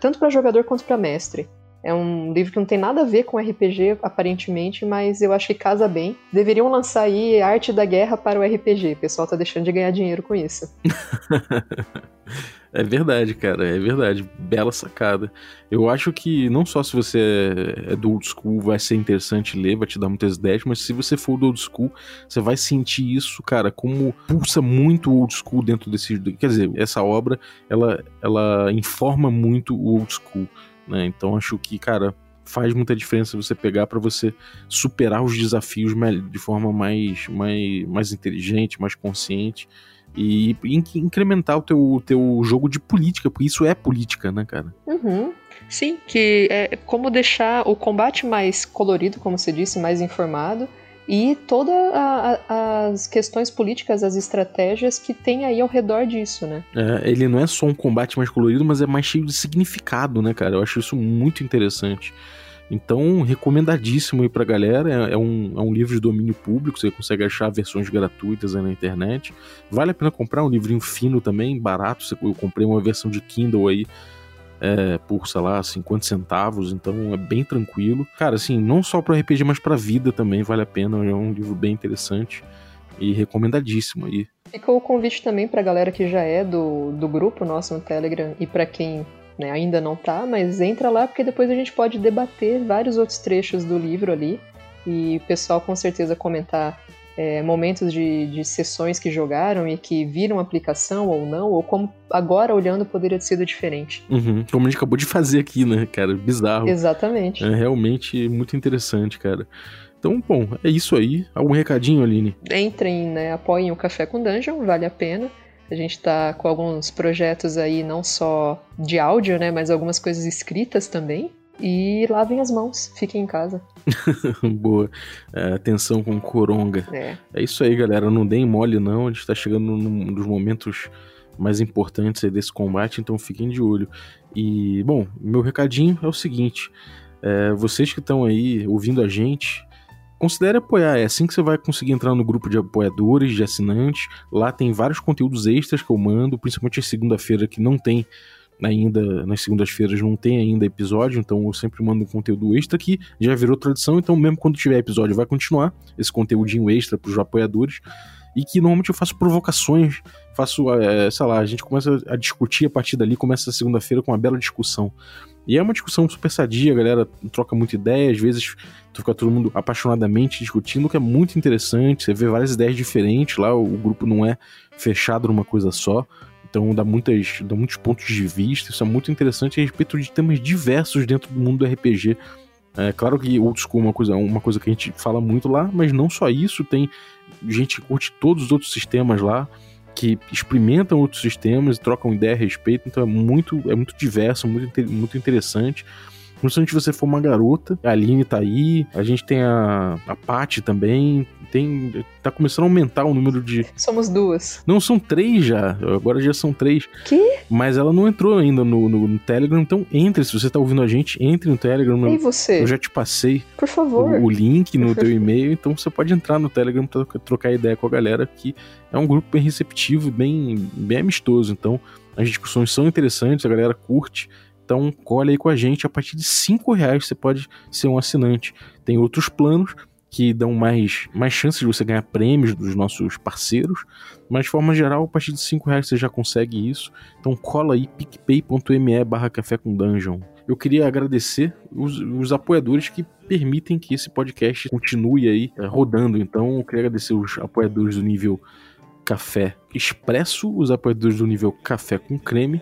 tanto para jogador quanto para mestre. É um livro que não tem nada a ver com RPG, aparentemente, mas eu acho que casa bem. Deveriam lançar aí Arte da Guerra para o RPG. O pessoal tá deixando de ganhar dinheiro com isso. [LAUGHS] É verdade, cara, é verdade. Bela sacada. Eu acho que não só se você é do old school vai ser interessante ler, vai te dar muitas ideias, mas se você for do old school, você vai sentir isso, cara, como pulsa muito old school dentro desse. Quer dizer, essa obra ela, ela informa muito o old school, né? Então acho que, cara, faz muita diferença você pegar para você superar os desafios de forma mais, mais, mais inteligente, mais consciente e incrementar o teu, teu jogo de política, porque isso é política, né, cara? Uhum. Sim, que é como deixar o combate mais colorido, como você disse, mais informado, e todas as questões políticas, as estratégias que tem aí ao redor disso, né? É, ele não é só um combate mais colorido, mas é mais cheio de significado, né, cara? Eu acho isso muito interessante. Então, recomendadíssimo aí pra galera. É, é, um, é um livro de domínio público, você consegue achar versões gratuitas aí na internet. Vale a pena comprar um livrinho fino também, barato. Eu comprei uma versão de Kindle aí é, por, sei lá, 50 centavos, então é bem tranquilo. Cara, assim, não só para RPG, mas para vida também vale a pena. É um livro bem interessante e recomendadíssimo aí. Fica o convite também pra galera que já é do, do grupo nosso no Telegram e para quem né? Ainda não tá, mas entra lá porque depois a gente pode debater vários outros trechos do livro ali e o pessoal com certeza comentar é, momentos de, de sessões que jogaram e que viram aplicação ou não, ou como agora olhando poderia ter sido diferente. Uhum, como a gente acabou de fazer aqui, né, cara? Bizarro. Exatamente. É realmente muito interessante, cara. Então, bom, é isso aí. Algum recadinho, Aline? Entrem, né? Apoiem o Café com Dungeon, vale a pena. A gente está com alguns projetos aí, não só de áudio, né, mas algumas coisas escritas também. E lavem as mãos, fiquem em casa. [LAUGHS] Boa. É, atenção com coronga. É. é isso aí, galera. Não deem mole, não. A gente está chegando num dos momentos mais importantes desse combate, então fiquem de olho. E, bom, meu recadinho é o seguinte: é, vocês que estão aí ouvindo a gente, Considere apoiar, é assim que você vai conseguir entrar no grupo de apoiadores, de assinantes. Lá tem vários conteúdos extras que eu mando, principalmente segunda-feira que não tem ainda, nas segundas-feiras não tem ainda episódio, então eu sempre mando um conteúdo extra que já virou tradição, então mesmo quando tiver episódio vai continuar esse conteúdinho extra para os apoiadores. E que normalmente eu faço provocações, faço, é, sei lá, a gente começa a discutir a partir dali, começa a segunda-feira com uma bela discussão. E é uma discussão super sadia, a galera troca muita ideia, às vezes tu fica todo mundo apaixonadamente discutindo, que é muito interessante, você vê várias ideias diferentes lá, o, grupo não é fechado numa coisa só. Então dá, muitas, dá muitos pontos de vista, isso é muito interessante a respeito de temas diversos dentro do mundo do RPG. É claro que old school é uma coisa, uma coisa que a gente fala muito lá, mas não só isso, tem gente que curte todos os outros sistemas lá que experimentam outros sistemas trocam ideia a respeito, então é muito, é muito diverso, muito, muito interessante. Principalmente se você for uma garota, a Aline tá aí, a gente tem a, a Paty também, tem. Tá começando a aumentar o número de. Somos duas. Não, são três já. Agora já são três. Que? Mas ela não entrou ainda no, no, no Telegram, então entre. Se você tá ouvindo a gente, entre no Telegram. E você? Eu já te passei. Por favor. O, o link no teu [LAUGHS] e-mail, então você pode entrar no Telegram pra trocar ideia com a galera, que é um grupo bem receptivo, bem, bem amistoso. Então, as discussões são interessantes, a galera curte. Então, colhe aí com a gente. A partir de 5 reais você pode ser um assinante. Tem outros planos que dão mais, mais chances de você ganhar prêmios dos nossos parceiros. Mas de forma geral, a partir de 5 reais você já consegue isso. Então cola aí picpay.me barra café com dungeon. Eu queria agradecer os, os, apoiadores que permitem que esse podcast continue aí é, rodando. Então eu queria agradecer os apoiadores do nível Café Expresso, os apoiadores do nível Café com Creme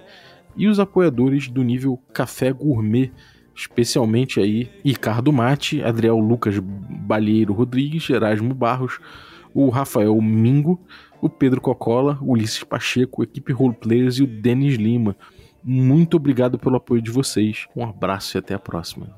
e os apoiadores do nível Café Gourmet, especialmente aí Ricardo Mate, Adriel Lucas Balheiro Rodrigues, Erasmo Barros, o Rafael Mingo, o Pedro Cocola, Ulisses Pacheco, equipe Roleplayers e o Denis Lima. Muito obrigado pelo apoio de vocês. Um abraço e até a próxima.